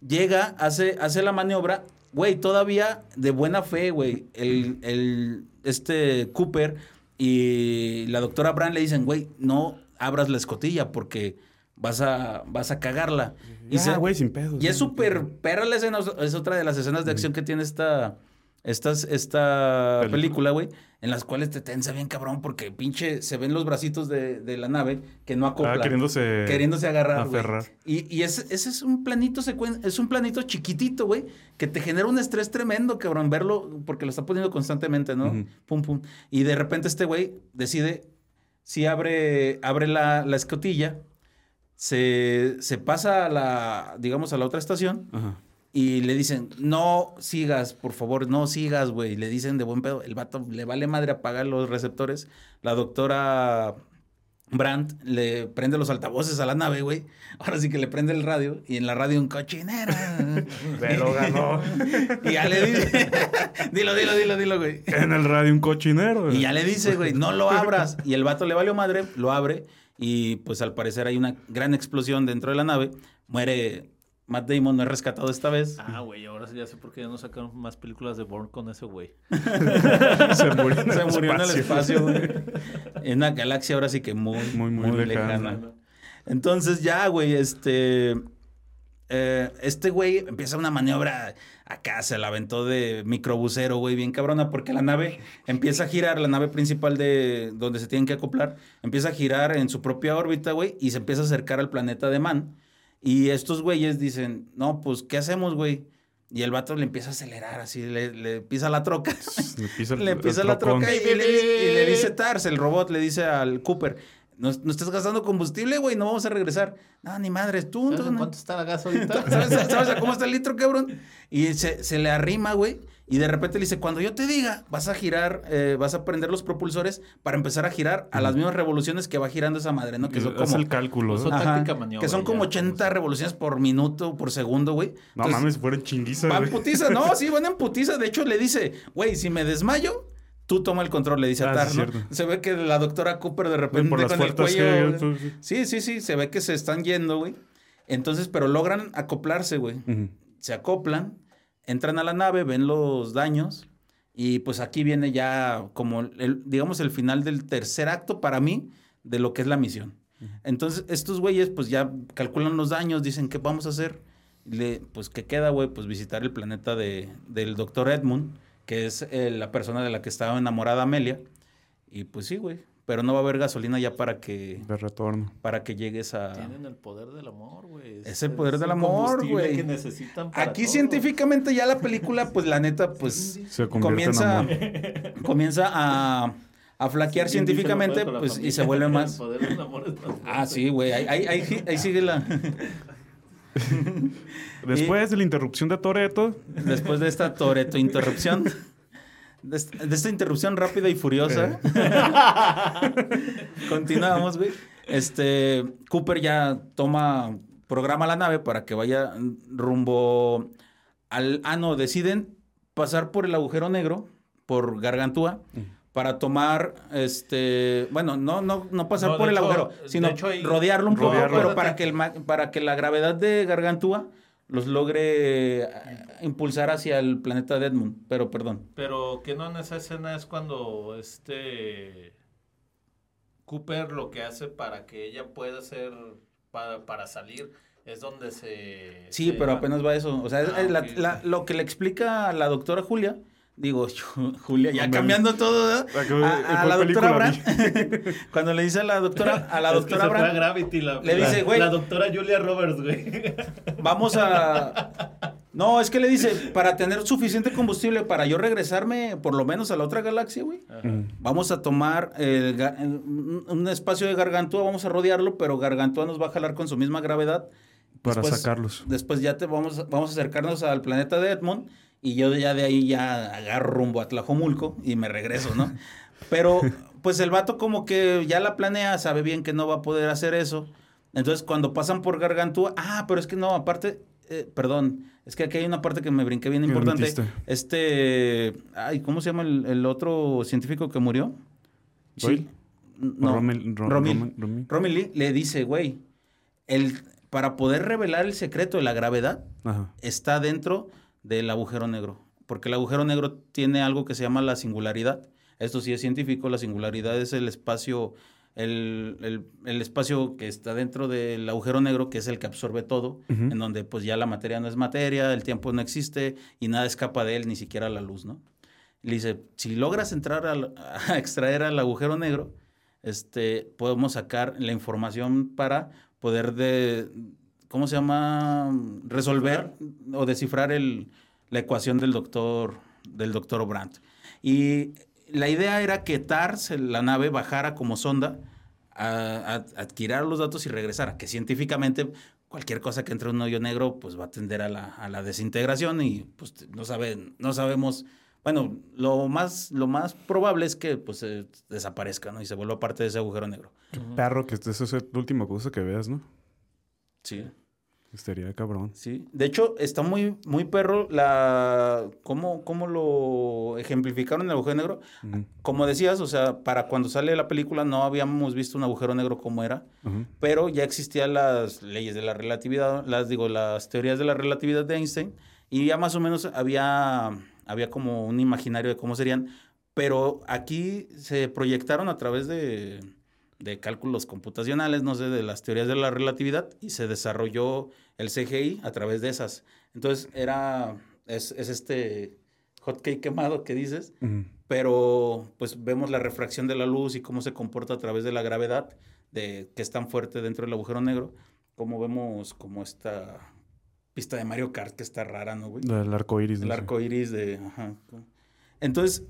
llega, hace, hace la maniobra, güey, todavía de buena fe, güey, el, el, este Cooper y la doctora Brand le dicen, güey, no abras la escotilla porque vas a, vas a cagarla. Y se- güey, sin pedos. y es súper perra la escena, es otra de las escenas de acción que tiene esta, estas- esta Película. güey, en las cuales te tensa bien cabrón porque pinche se ven los bracitos de, de la nave que no acoplan. Ah, queriéndose... Queriéndose agarrar, güey. Y, y ese, ese es un planito secuen- es un planito chiquitito, güey, que te genera un estrés tremendo, cabrón, verlo, porque lo está poniendo constantemente, ¿no? Pum, pum. Y de repente este güey decide, si abre, abre la, la escotilla, se, se pasa a la, digamos, a la otra estación Ajá. y le dicen, no sigas, por favor, no sigas, güey. Le dicen de buen pedo. El vato le vale madre apagar los receptores. La doctora Brandt le prende los altavoces a la nave, güey. Ahora sí que le prende el radio y en la radio un cochinera. Me lo ganó. y ya le dice, dilo, dilo, dilo, dilo, güey. En el radio un cochinero. Y ya le dice, güey, no lo abras. Y el vato le valió madre, lo abre. Y pues al parecer hay una gran explosión dentro de la nave. Muere Matt Damon, no es rescatado esta vez. Ah, güey, ahora sí ya sé por qué ya no sacaron más películas de Bourne con ese güey. Se murió en Se el murió en el espacio. espacio, güey. En una galaxia ahora sí que muy, Muy, muy, muy lejana. lejana. Entonces ya, güey, este... eh, este güey empieza una maniobra acá, se la aventó de microbusero, güey, bien cabrona, porque la nave empieza a girar, la nave principal de donde se tienen que acoplar, empieza a girar en su propia órbita, güey, y se empieza a acercar al planeta de Man. Y estos güeyes dicen, no, pues, ¿qué hacemos, güey? Y el vato le empieza a acelerar, así, le, le pisa la troca. Le pisa, le pisa la troca y, y le, y le dice Tars, el robot, le dice al Cooper, no, no estás gastando combustible, güey, no vamos a regresar. No, ni madres, tú, ¿Sabes no. cuánto está la gas ahorita? ¿Sabes, sabes a cómo está el litro, cabrón? Y se, se le arrima, güey. Y de repente le dice, cuando yo te diga, vas a girar, eh, vas a prender los propulsores para empezar a girar a las mismas revoluciones que va girando esa madre, ¿no? Que son como... el cálculo. ¿no? Ajá, táctica maniobra, que son como ya, 80 pues. revoluciones por minuto, por segundo, güey. No Entonces, mames, fueron chinguiza, Van güey. putiza, no, sí, van en putiza. De hecho, le dice, güey, si me desmayo, tú toma el control, le dice a Ah, Tar, ¿no? Se ve que la doctora Cooper de repente por con el cuello. que... sí. Sí, sí, se ve que se están yendo, güey. Entonces, pero logran acoplarse, güey. Se acoplan, entran a la nave, ven los daños. Y pues aquí viene ya como, el, digamos, el final del tercer acto para mí de lo que es la misión. Entonces, estos güeyes pues ya calculan los daños, dicen, ¿qué vamos a hacer? Le, pues, ¿qué queda, güey? Pues visitar el planeta de, del doctor Edmund, que es eh, la persona de la que estaba enamorada Amelia. Y pues sí, güey. Pero no va a haber gasolina ya para que, De retorno. para que llegues a... Tienen el poder del amor, güey. Es el poder del amor, güey. que necesitan para Aquí todo. científicamente ya la película, pues la neta, pues Se convierte comienza, en amor. comienza a, a flaquear Sí, científicamente, pues, y se vuelve El más... poder del amor es más Ah, sí, güey, ahí, ahí, ahí- ahí sigue la... Después de la interrupción de Toreto, Después de esta Toreto interrupción, de, est- de esta interrupción rápida y furiosa, continuamos, güey. Este, Cooper ya toma, programa la nave para que vaya rumbo al... Ah, no, deciden pasar por el agujero negro, por Gargantúa, para tomar, este, bueno, no, no, no pasar No, por el hecho- agujero, sino hecho rodearlo un poco, Rodearlo. pero para que, el, para que la gravedad de Gargantúa los logre eh, impulsar hacia el planeta de Edmund, pero perdón. Pero que no en esa escena es cuando este Cooper lo que hace para que ella pueda ser para, para salir es donde se Sí, se pero va- apenas va eso. O sea, Ah, es la- ok. la- lo que le explica la doctora Julia, digo, Julia, ya cambiando todo. ¿A la doctora cuando le dice a la doctora, a la Es que doctora Gravity, la, le dice, la- güey. La doctora Julia Roberts, güey. vamos a... No, es que le dice, para tener suficiente combustible para yo regresarme por lo menos a la otra galaxia, güey. Vamos a tomar el un espacio de Gargantúa, vamos a rodearlo, pero Gargantúa nos va a jalar con su misma gravedad. Para Después- sacarlos. Después ya te vamos, a- vamos a acercarnos al planeta de Edmond y yo ya de ahí ya agarro rumbo a Tlajomulco y me regreso, ¿no? Pero pues el vato como que ya la planea, sabe bien que no va a poder hacer eso. Entonces cuando pasan por Gargantúa, ah, pero es que no, aparte, eh, perdón, es que aquí hay una parte que me brinqué bien ¿Qué importante. Este, ay, ¿cómo se llama el, el otro científico que murió? ¿Doyle? No, Romil. Roman- Romil. Romil le dice, güey, el, para poder revelar el secreto de la gravedad, Ajá. está dentro del agujero negro. Porque el agujero negro tiene algo que se llama la singularidad. Esto sí es científico, la singularidad es el espacio, el, el- el espacio que está dentro del agujero negro, que es el que absorbe todo, en donde pues ya la materia no es materia, el tiempo no existe y nada escapa de él, ni siquiera la luz, ¿no? Le dice, si logras entrar a extraer al agujero negro, este, podemos sacar la información para poder de, ¿cómo se llama? Resolver o descifrar el, la ecuación del doctor, del doctor Brandt. Y la idea era que TARS, la nave, bajara como sonda a, a adquirir los datos y regresara, que científicamente cualquier cosa que entre en un hoyo negro pues va a tender a la, a la desintegración y pues no, saben, no sabemos, bueno, lo más, lo más probable es que pues desaparezca, ¿no? Y se vuelva parte de ese agujero negro. Perro, que eso es la última cosa que veas, ¿no? Sí. Estaría cabrón. Sí, de hecho está muy, muy perro la cómo, cómo lo ejemplificaron en el agujero negro. Como decías, o sea, para cuando sale la película no habíamos visto un agujero negro como era, pero ya existían las leyes de la relatividad, las digo, las teorías de la relatividad de Einstein, y ya más o menos había, había como un imaginario de cómo serían, pero aquí se proyectaron a través de, de cálculos computacionales, no sé, de las teorías de la relatividad, y se desarrolló el CGI a través de esas. Entonces era, es, es este hot cake quemado que dices, pero pues vemos la refracción de la luz y cómo se comporta a través de la gravedad, de que es tan fuerte dentro del agujero negro, como vemos como esta pista de Mario Kart que está rara, ¿no, güey? El arco iris. El arco iris de... ajá. Entonces,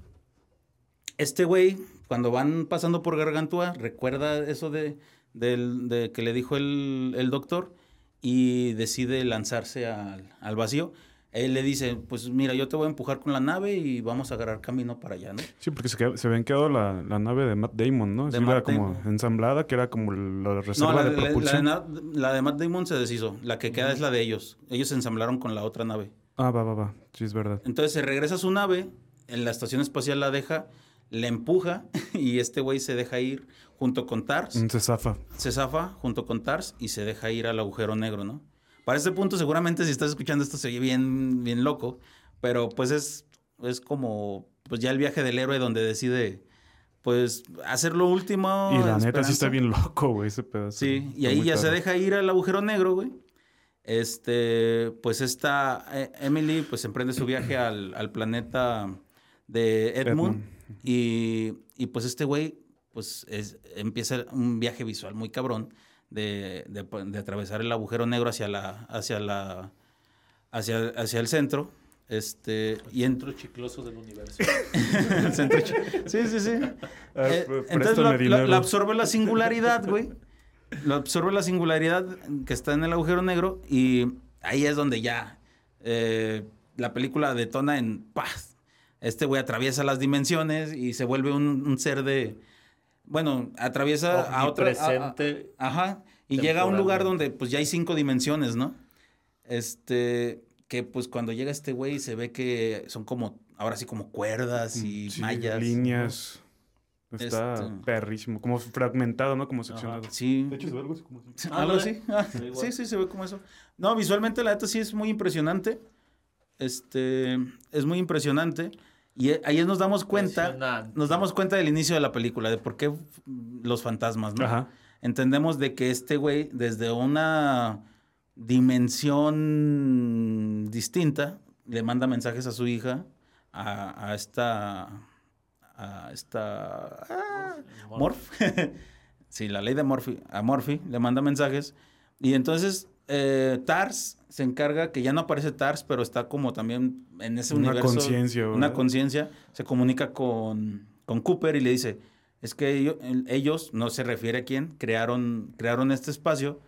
este güey, cuando van pasando por Gargantúa, recuerda eso de, del- de que le dijo el, el doctor y decide lanzarse al, al vacío. Él le dice, pues mira, yo te voy a empujar con la nave y vamos a agarrar camino para allá, ¿no? Sí, porque se, se habían quedado la, la nave de Matt Damon, ¿no? De Sí, Matt era como Damon. ensamblada, que era como la reserva No, la, de la- propulsión. de, la de Matt Damon se deshizo. La que queda es la de ellos. Ellos se ensamblaron con la otra nave. Ah, va, va, va. Sí, es verdad. Entonces se regresa a su nave, en la estación espacial la deja, la empuja y este güey se deja ir junto con Tars. Mm, Se zafa. Se zafa junto con Tars y se deja ir al agujero negro, ¿no? Para este punto seguramente si estás escuchando esto se oye bien, bien loco, pero pues es, es como pues ya el viaje del héroe donde decide pues hacer lo último. y la neta sí está bien loco, güey, ese pedazo. Sí, y ahí ya se deja ir al agujero negro, güey. Este, pues esta eh, Emily, pues emprende su viaje al, al planeta de Edmund. Edmund. Y, y, pues este güey, pues es- empieza un viaje visual muy cabrón de, de- de atravesar el agujero negro hacia la, hacia la, hacia, hacia el centro. Este, y entro Centro chicloso del universo. el centro Sí, sí, sí. Ah, Eh, entonces lo- dinero. lo absorbe la singularidad, güey. Lo absorbe la singularidad que está en el agujero negro y ahí es donde ya eh, la película detona en paz. Este güey atraviesa las dimensiones y se vuelve un, un ser de... Bueno, atraviesa a a- Omnipresente. Ajá. Y llega a un lugar donde pues ya hay cinco dimensiones, ¿no? Este, que pues cuando llega este güey se ve que son como, ahora sí como cuerdas y Mm, Sí, mallas. Líneas. Está Este- perrísimo. Como fragmentado, ¿no? Como seccionado. Sí. De hecho, se ve algo así como así. Algo Ándale. así. Ah, igual. sí, sí, se ve como eso. No, visualmente la neta sí es muy impresionante. Este, es muy impresionante. Y ahí nos damos cuenta, nos damos cuenta del inicio de la película, de por qué los fantasmas, ¿no? Ajá. entendemos de que este güey, desde una dimensión distinta, le manda mensajes a su hija, a, a esta. a esta. ah, Morph. sí, la ley de Morphy. A Morphy le manda mensajes. Y entonces eh, Tars se encarga, que ya no aparece Tars, pero está como también en ese Una universo. conciencia, Una conciencia. Se comunica con, con Cooper y le dice, es que ellos, ellos, no se refiere a quién, crearon, crearon este espacio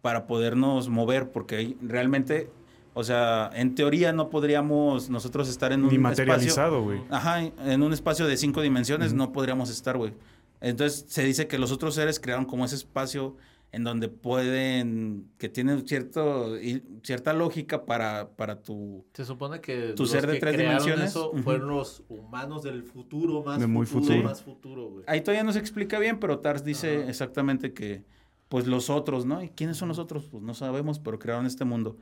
para podernos mover, porque realmente, o sea, en teoría no podríamos nosotros estar en un Ni espacio... materializado, güey. Ajá, en un espacio de cinco dimensiones no podríamos estar, güey. Entonces se dice que los otros seres crearon como ese espacio en donde pueden, que tienen cierto, y- cierta lógica para, para tu... Se supone que Tu los ser de que tres dimensiones, eso fueron los humanos del futuro, más De muy futuro, futuro. más futuro, güey. Ahí todavía no se explica bien, pero Tars dice Ajá. exactamente que, pues los otros, ¿no? ¿Y quiénes son los otros? Pues no sabemos, pero crearon este mundo.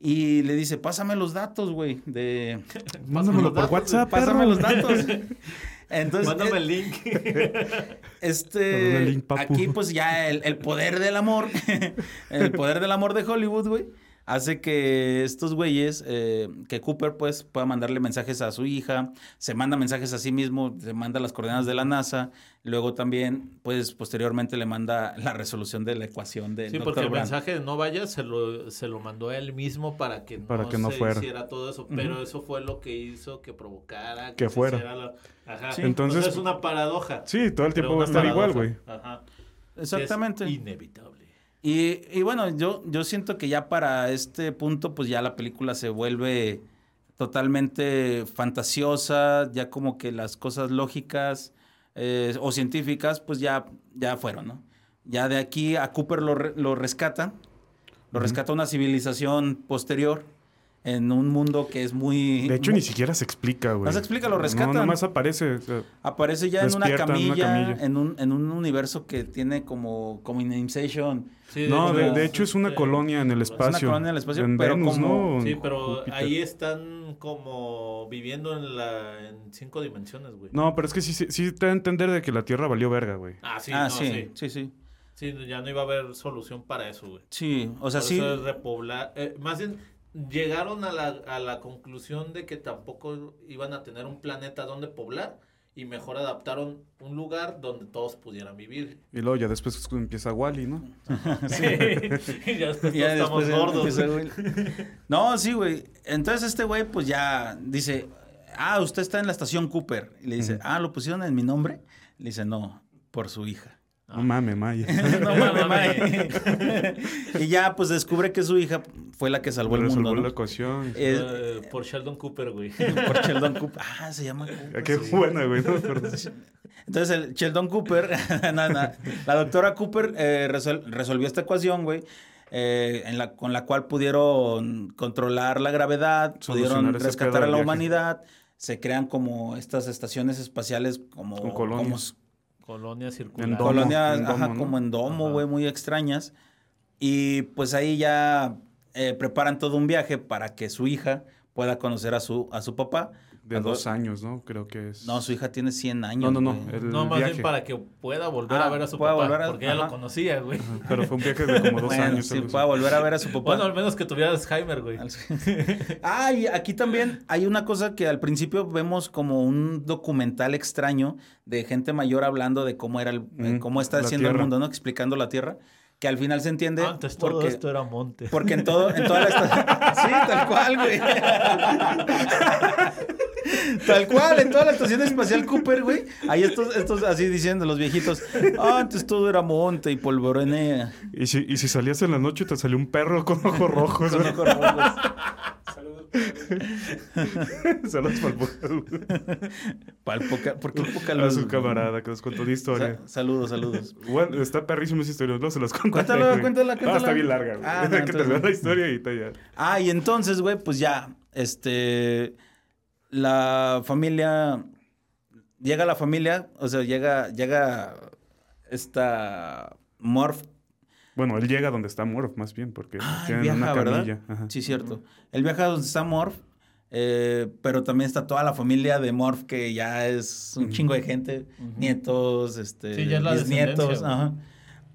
Y le dice, pásame los datos, güey, de... Mándamelo por WhatsApp, Pásame perro. los datos. Entonces, Mándame eh, el link. Este, el link, papu. aquí pues ya el, el poder del amor, el poder del amor de Hollywood, güey, hace que estos güeyes, eh, que Cooper pues pueda mandarle mensajes a su hija, se manda mensajes a sí mismo, se manda las coordenadas de la NASA, luego también pues posteriormente le manda la resolución de la ecuación del Sí, Dr. porque el mensaje de no vayas se lo, se lo mandó a él mismo para que no, Para que no se fuera. hiciera todo eso. Pero eso fue lo que hizo que provocara Que se fuera. hiciera la- Ajá. Sí. Entonces- Entonces es una paradoja. Sí, todo el tiempo va a estar igual, güey. Ajá. Exactamente. Es inevitable. Y, y bueno, yo, yo siento que ya para este punto, pues ya la película se vuelve totalmente fantasiosa, ya como que las cosas lógicas eh, o científicas, pues ya, ya fueron, ¿no? Ya de aquí a Cooper lo, re- lo rescata, lo Ujú. rescata una civilización posterior en un mundo que es muy... De hecho, muy- ni siquiera se explica, güey. No se explica, lo rescatan. No, nada más aparece. o sea, Aparece ya en una, Despierta en una camilla, camilla. en un, en un universo que tiene como, como Inception. Sí, no, de, de hecho es una sí. colonia en el Es una espacio. colonia en el espacio, En pero Venus, como- ¿no? Sí, pero Júpiter. ahí están como viviendo en la en cinco dimensiones, güey. No, pero es que sí, sí, sí te da a entender de que la Tierra valió verga, güey. Ah, sí, ah, no, sí, sí, sí, sí. Sí, ya no iba a haber solución para eso, güey. Sí, o sea, Por sí. eso es repoblar. eh, más bien, llegaron a la, a la conclusión de que tampoco iban a tener un planeta donde poblar y mejor adaptaron un lugar donde todos pudieran vivir. Y luego ya después empieza Wally, ¿no? Sí. y ya después Ya todos estamos después gordos. empieza. No, sí, güey. Entonces este güey, pues ya dice, ah, usted está en la estación Cooper. Y le dice, ah, ¿lo pusieron en mi nombre? Le dice, no, por su hija. Ah. No mames, Maya. no mames, mae. y ya, pues descubre que su hija fue la que salvó el Resolvió mundo, la ¿no? ecuación. Eh, Eh, por Sheldon Cooper, güey. por Sheldon Cooper. Ah, se llama Cooper. Ah, Qué sí. buena, güey. Entonces, el Sheldon Cooper, no, no, la doctora Cooper eh, resol- resolvió esta ecuación, güey, eh, en la, con la cual pudieron controlar la gravedad, Solucionar pudieron rescatar a la viaje. humanidad, se crean como estas estaciones espaciales como, Con colonias. como s- Colonia circular. En domo, colonias, en domo, ajá, ¿no? como en domo, güey, muy extrañas. Y pues ahí ya eh, preparan todo un viaje para que su hija pueda conocer a su, a su papá. De dos años, ¿no? Creo que es. No, su hija tiene 100 años. No, no, no. El No, más viaje. bien para que pueda volver Ah, a ver a su papá. a- porque ya lo conocía, güey. Pero fue un viaje de como dos Bueno, años. sí, pueda volver a ver a su papá. Bueno, al menos que tuviera Alzheimer, güey. Ah, y aquí también hay una cosa que al principio vemos como un documental extraño de gente mayor hablando de cómo era el, Mm, cómo está haciendo el mundo, ¿no? Explicando la Tierra, que al final se entiende Antes todo porque, esto era monte. porque en todo, en toda la estación, sí, tal cual, güey. Tal cual, en toda la estación espacial Cooper, güey. Hay estos, estos así diciendo los viejitos, "Ah, antes todo era monte y polvoronea. Y si, y si salías en la noche te salió un perro con ojos rojos. Con ojos rojos. Saludos para el podcast. Pa'l poca- ¿Por qué poca A luz? su camarada que nos contó una historia. Sa- saludos, saludos. Bueno, está perrísima esa historia, no se las contaré. Cuéntala, güey. cuéntala, No, cuéntala. está bien larga, güey. Ah, no, que te entonces- vea la historia y te ya. Ah, y entonces, güey, pues ya, este, la familia, llega la familia, o sea, llega, llega esta Morph, Bueno, él llega donde está Morph, más bien, porque Ah, él tienen viaja, una ¿verdad? camilla. Ajá. sí, cierto, él viaja donde está Morph, eh, pero también está toda la familia de Morph, que ya es un chingo de gente, nietos, este, Sí, ya es la bisnietos, ajá.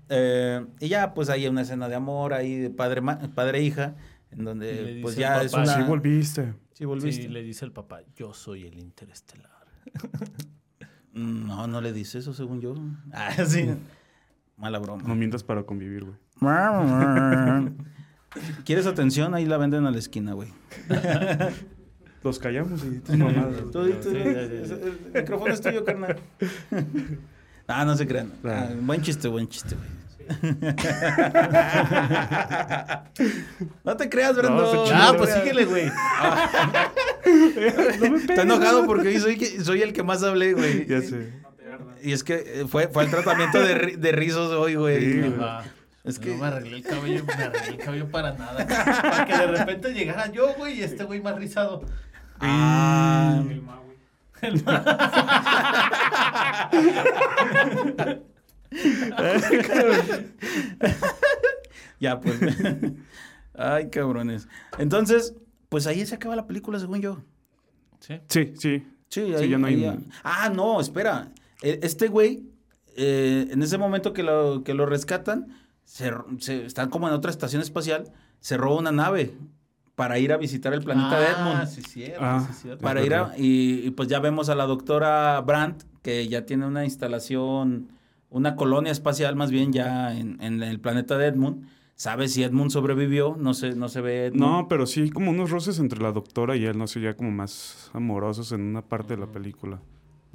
Eh, y ya, pues hay una escena de amor ahí de padre, ma- padre e hija, en donde, pues ya es una... Sí, volviste. Sí, volviste. Sí, le dice el papá, yo soy el interestelar. No, no le dice eso, según yo. Ah, sí. Mala broma. No mientas para convivir, güey. ¿Quieres atención? Ahí la venden a la esquina, güey. Los callamos y tus mamadas. Tú- tú- Sí, sí, sí. El micrófono es tuyo, carnal. Ah, no se crean. Claro. Ah, buen chiste, buen chiste, güey. no te creas, Brando. No, Ah, pues síguele, güey. Está enojado porque hoy soy, que- soy el que más hablé, güey. Ya sé. Y es que eh, fue, fue el tratamiento de, ri- de rizos hoy, güey. Sí. Es que- No me arreglé el cabello, me arreglé el cabello para nada. Para que de repente llegara yo, güey, y este güey más rizado. Ah, El Maui. ya, pues. Ay, cabrones. Entonces, pues ahí se acaba la película, según yo. Sí. Sí, sí. Sí, ya no hay- ahí ya. Ah, no, espera. E- Este güey, eh, en ese momento que lo, que lo rescatan, se, están como en otra estación espacial, se roba una nave para ir a visitar el planeta de Ah, Edmund. sí, cierto, Ah, sí, cierto. Para ir a, y, y pues ya vemos a la doctora Brandt, que ya tiene una instalación, una colonia espacial más bien ya en, en el planeta de Edmund. ¿Sabe si Edmund sobrevivió? No se, no se ve Edmund. No, pero sí, como unos roces entre la doctora y él, no sé, ya como más amorosos en una parte de la película.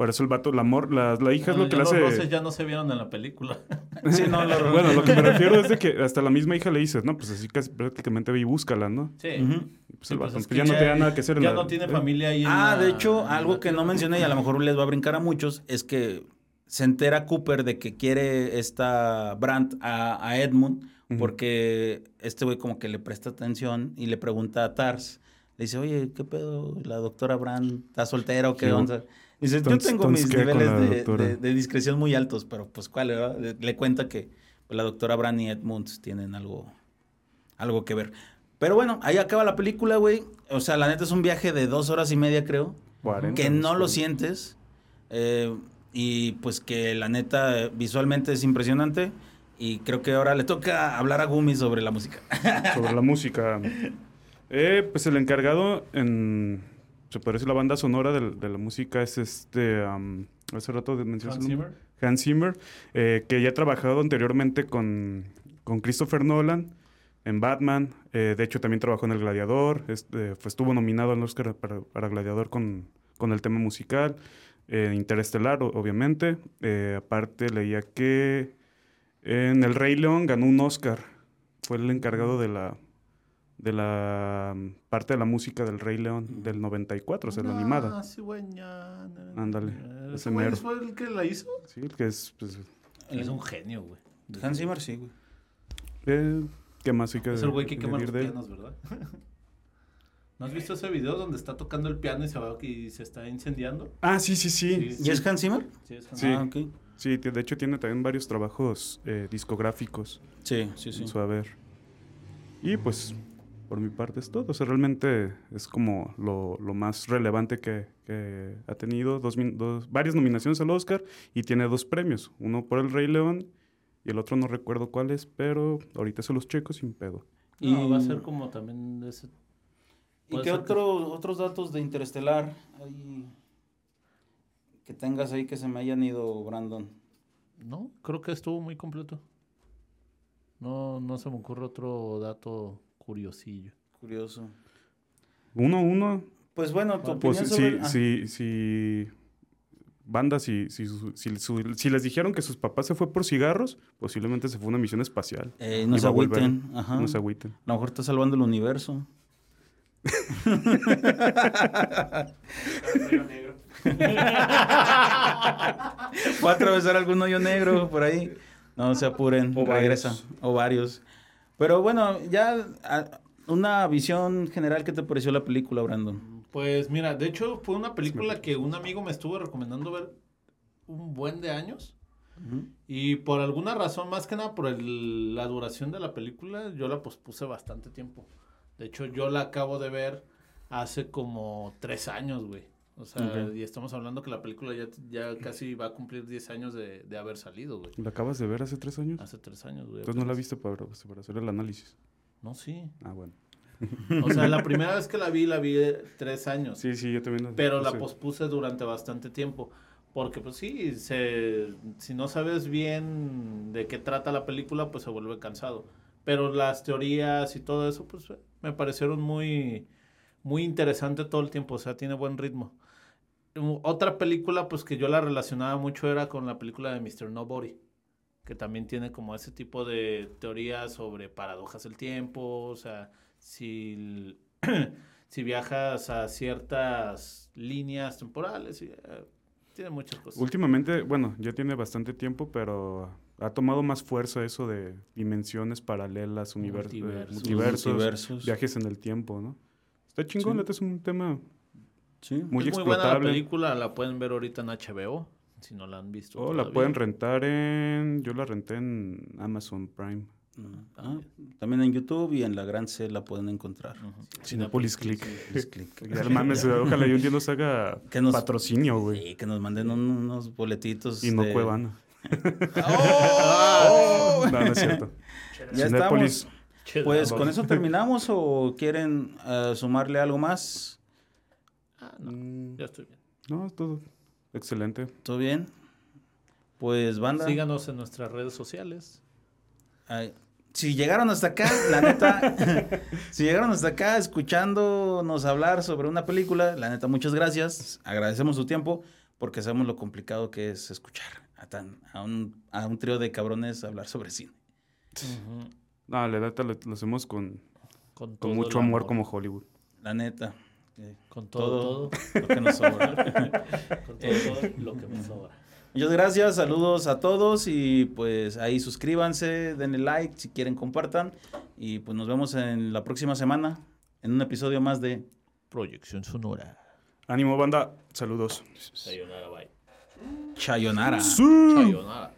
Por eso el vato, el amor, la, la hija Bueno, es lo que le los hace... roces ya no se vieron en la película. Sí, no, lo- Bueno, lo que me refiero es de que hasta la misma hija le dices, no, pues así casi prácticamente ve y búscala, ¿no? Sí. Pues Sí, el pues vato, es pues que ya no tenía nada que hacer en Ya la- no tiene ¿eh? familia ahí en Ah, la- de hecho, algo la que no mencioné y a lo mejor les va a brincar a muchos es que se entera Cooper de que quiere esta Brandt a, a Edmund porque este güey como que le presta atención y le pregunta a Tars. Le dice, oye, ¿qué pedo? ¿La doctora Brandt está soltera o qué Sí, onda? Dice, yo tengo mis ¿qué con niveles de, doctora? de- de discreción muy altos, pero pues cuál, verdad? Le, le cuenta que pues, la doctora Brandt y Edmund tienen algo, algo que ver. Pero bueno, ahí acaba la película, güey. O sea, la neta es un viaje de dos horas y media, creo 40, que no lo sientes eh, y pues que la neta eh, visualmente es impresionante y creo que ahora le toca hablar a Gumi sobre la música. Sobre la música. Eh, pues el encargado en... Se puede decir la banda sonora de, la música es este... hace rato de- mencionaste Hans. Zimmer. Hans Zimmer, eh, que ya ha trabajado anteriormente con, con Christopher Nolan en Batman. eh, de hecho, también trabajó en El Gladiador. este, fue- estuvo nominado al Oscar para, para Gladiador con, con el tema musical. eh, Interestelar, o- obviamente. Eh, aparte, leía que en El Rey León ganó un Oscar. Fue el encargado de la de la mm, parte de la música del Rey León del 94, o sea, la animada. Ah, sí, Ándale, ese ¿Ese güey mero. fue el que la hizo? Sí, el que es... pues, Es un genio, güey. Hans Zimmer sí, güey. Eh, ¿Qué más hay que Es el güey que quema los de él? pianos, ¿verdad? ¿No has visto ese video donde está tocando el piano y se va y se está incendiando? Ah, sí, sí, sí. Sí. ¿Y es Hans Zimmer? Sí, es Sí. Ah, ok. Sí, de de hecho tiene también varios trabajos eh, discográficos Sí, sí, sí. en su haber. Y pues, por mi parte es todo. O sea, realmente es como lo, lo más relevante que, que ha tenido. Dos, dos- varias nominaciones al Oscar y tiene dos premios. Uno por El Rey León y el otro no recuerdo cuál es, pero ahorita se los checo sin pedo. Y va a ser como también de ese... ¿Y qué que- otro- otros datos de Interestelar hay que tengas ahí que se me hayan ido, Brandon? No, creo que estuvo muy completo. No, no se me ocurre otro dato curiosillo. Curioso. Uno, uno, Pues bueno, tu Pues opinión si, sobre... ah, si, si banda, si, si, si, les dijeron que sus papás se fue por cigarros, posiblemente se fue a una misión espacial. eh, no se agüiten. Ajá. No se agüiten. A lo mejor está salvando el universo. Fue a atravesar algún hoyo negro por ahí. No se apuren, O regresa. varios. O varios. Pero bueno, ya a- una visión general, ¿qué te pareció la película, Brandon? Pues mira, de hecho fue una película que un amigo me estuvo recomendando ver un buen de años. Y por alguna razón, más que nada por el- la duración de la película, yo la pospuse bastante tiempo. De hecho, yo la acabo de ver hace como tres años, güey. O sea, y estamos hablando que la película ya, ya casi va a cumplir 10 años de, de haber salido, güey. ¿La acabas de ver hace tres años? Hace tres años, güey. Entonces no la viste para, para hacer el análisis. No, sí. Ah, bueno. O sea, la primera vez que la vi, la vi de tres años. Sí, sí, yo también. Pero la pospuse durante bastante tiempo. Porque, pues sí, se, si no sabes bien de qué trata la película, pues se vuelve cansado. Pero las teorías y todo eso, pues me parecieron muy, muy interesante todo el tiempo. O sea, tiene buen ritmo. Um, Otra película, pues que yo la relacionaba mucho era con la película de Mr. Nobody. Que también tiene como ese tipo de teorías sobre paradojas del tiempo. O sea, si, si viajas a ciertas líneas temporales. Y, eh, tiene muchas cosas. Últimamente, bueno, ya tiene bastante tiempo, pero ha tomado más fuerza eso de dimensiones paralelas, univers- eh, Multiversos. multiversos, Multiversos. viajes en el tiempo, ¿no? Está chingón, Sí. es un tema Sí. muy es muy buena la explotable. película, la pueden ver ahorita en HBO, si no la han visto. O la todavía. pueden rentar en... Yo la renté en Amazon Prime. Ah, también en YouTube y en la Gran C la pueden encontrar. Ujú. Cinepolis Click. Clic. Ya, mames, ojalá y un día nos haga Que nos- patrocinio, güey. Sí, que nos manden un- unos boletitos. Y no de- Cuevana. ¡Oh! No, no es cierto. Estamos. Pues con eso terminamos o quieren eh, sumarle algo más. Ah, no, Mm, ya estoy bien. No, todo excelente. ¿Todo bien? Pues banda. Síganos en nuestras redes sociales. Ay, si llegaron hasta acá, la neta, si llegaron hasta acá escuchándonos hablar sobre una película, la neta, muchas gracias. Agradecemos su tiempo porque sabemos lo complicado que es escuchar a, tan, a, un, a un trío de cabrones hablar sobre cine. No, la neta lo, lo hacemos con, Con, mucho amor como Hollywood. La neta. eh, Con todo, todo, lo que nos sobra. Con todo, todo lo que me sobra. Muchas gracias, saludos a todos y pues ahí suscríbanse, denle like, si quieren compartan y pues nos vemos en la próxima semana en un episodio más de Proyección sonora. Ánimo, banda. Saludos. Sayonara, bye. Chayonara. Sayonara.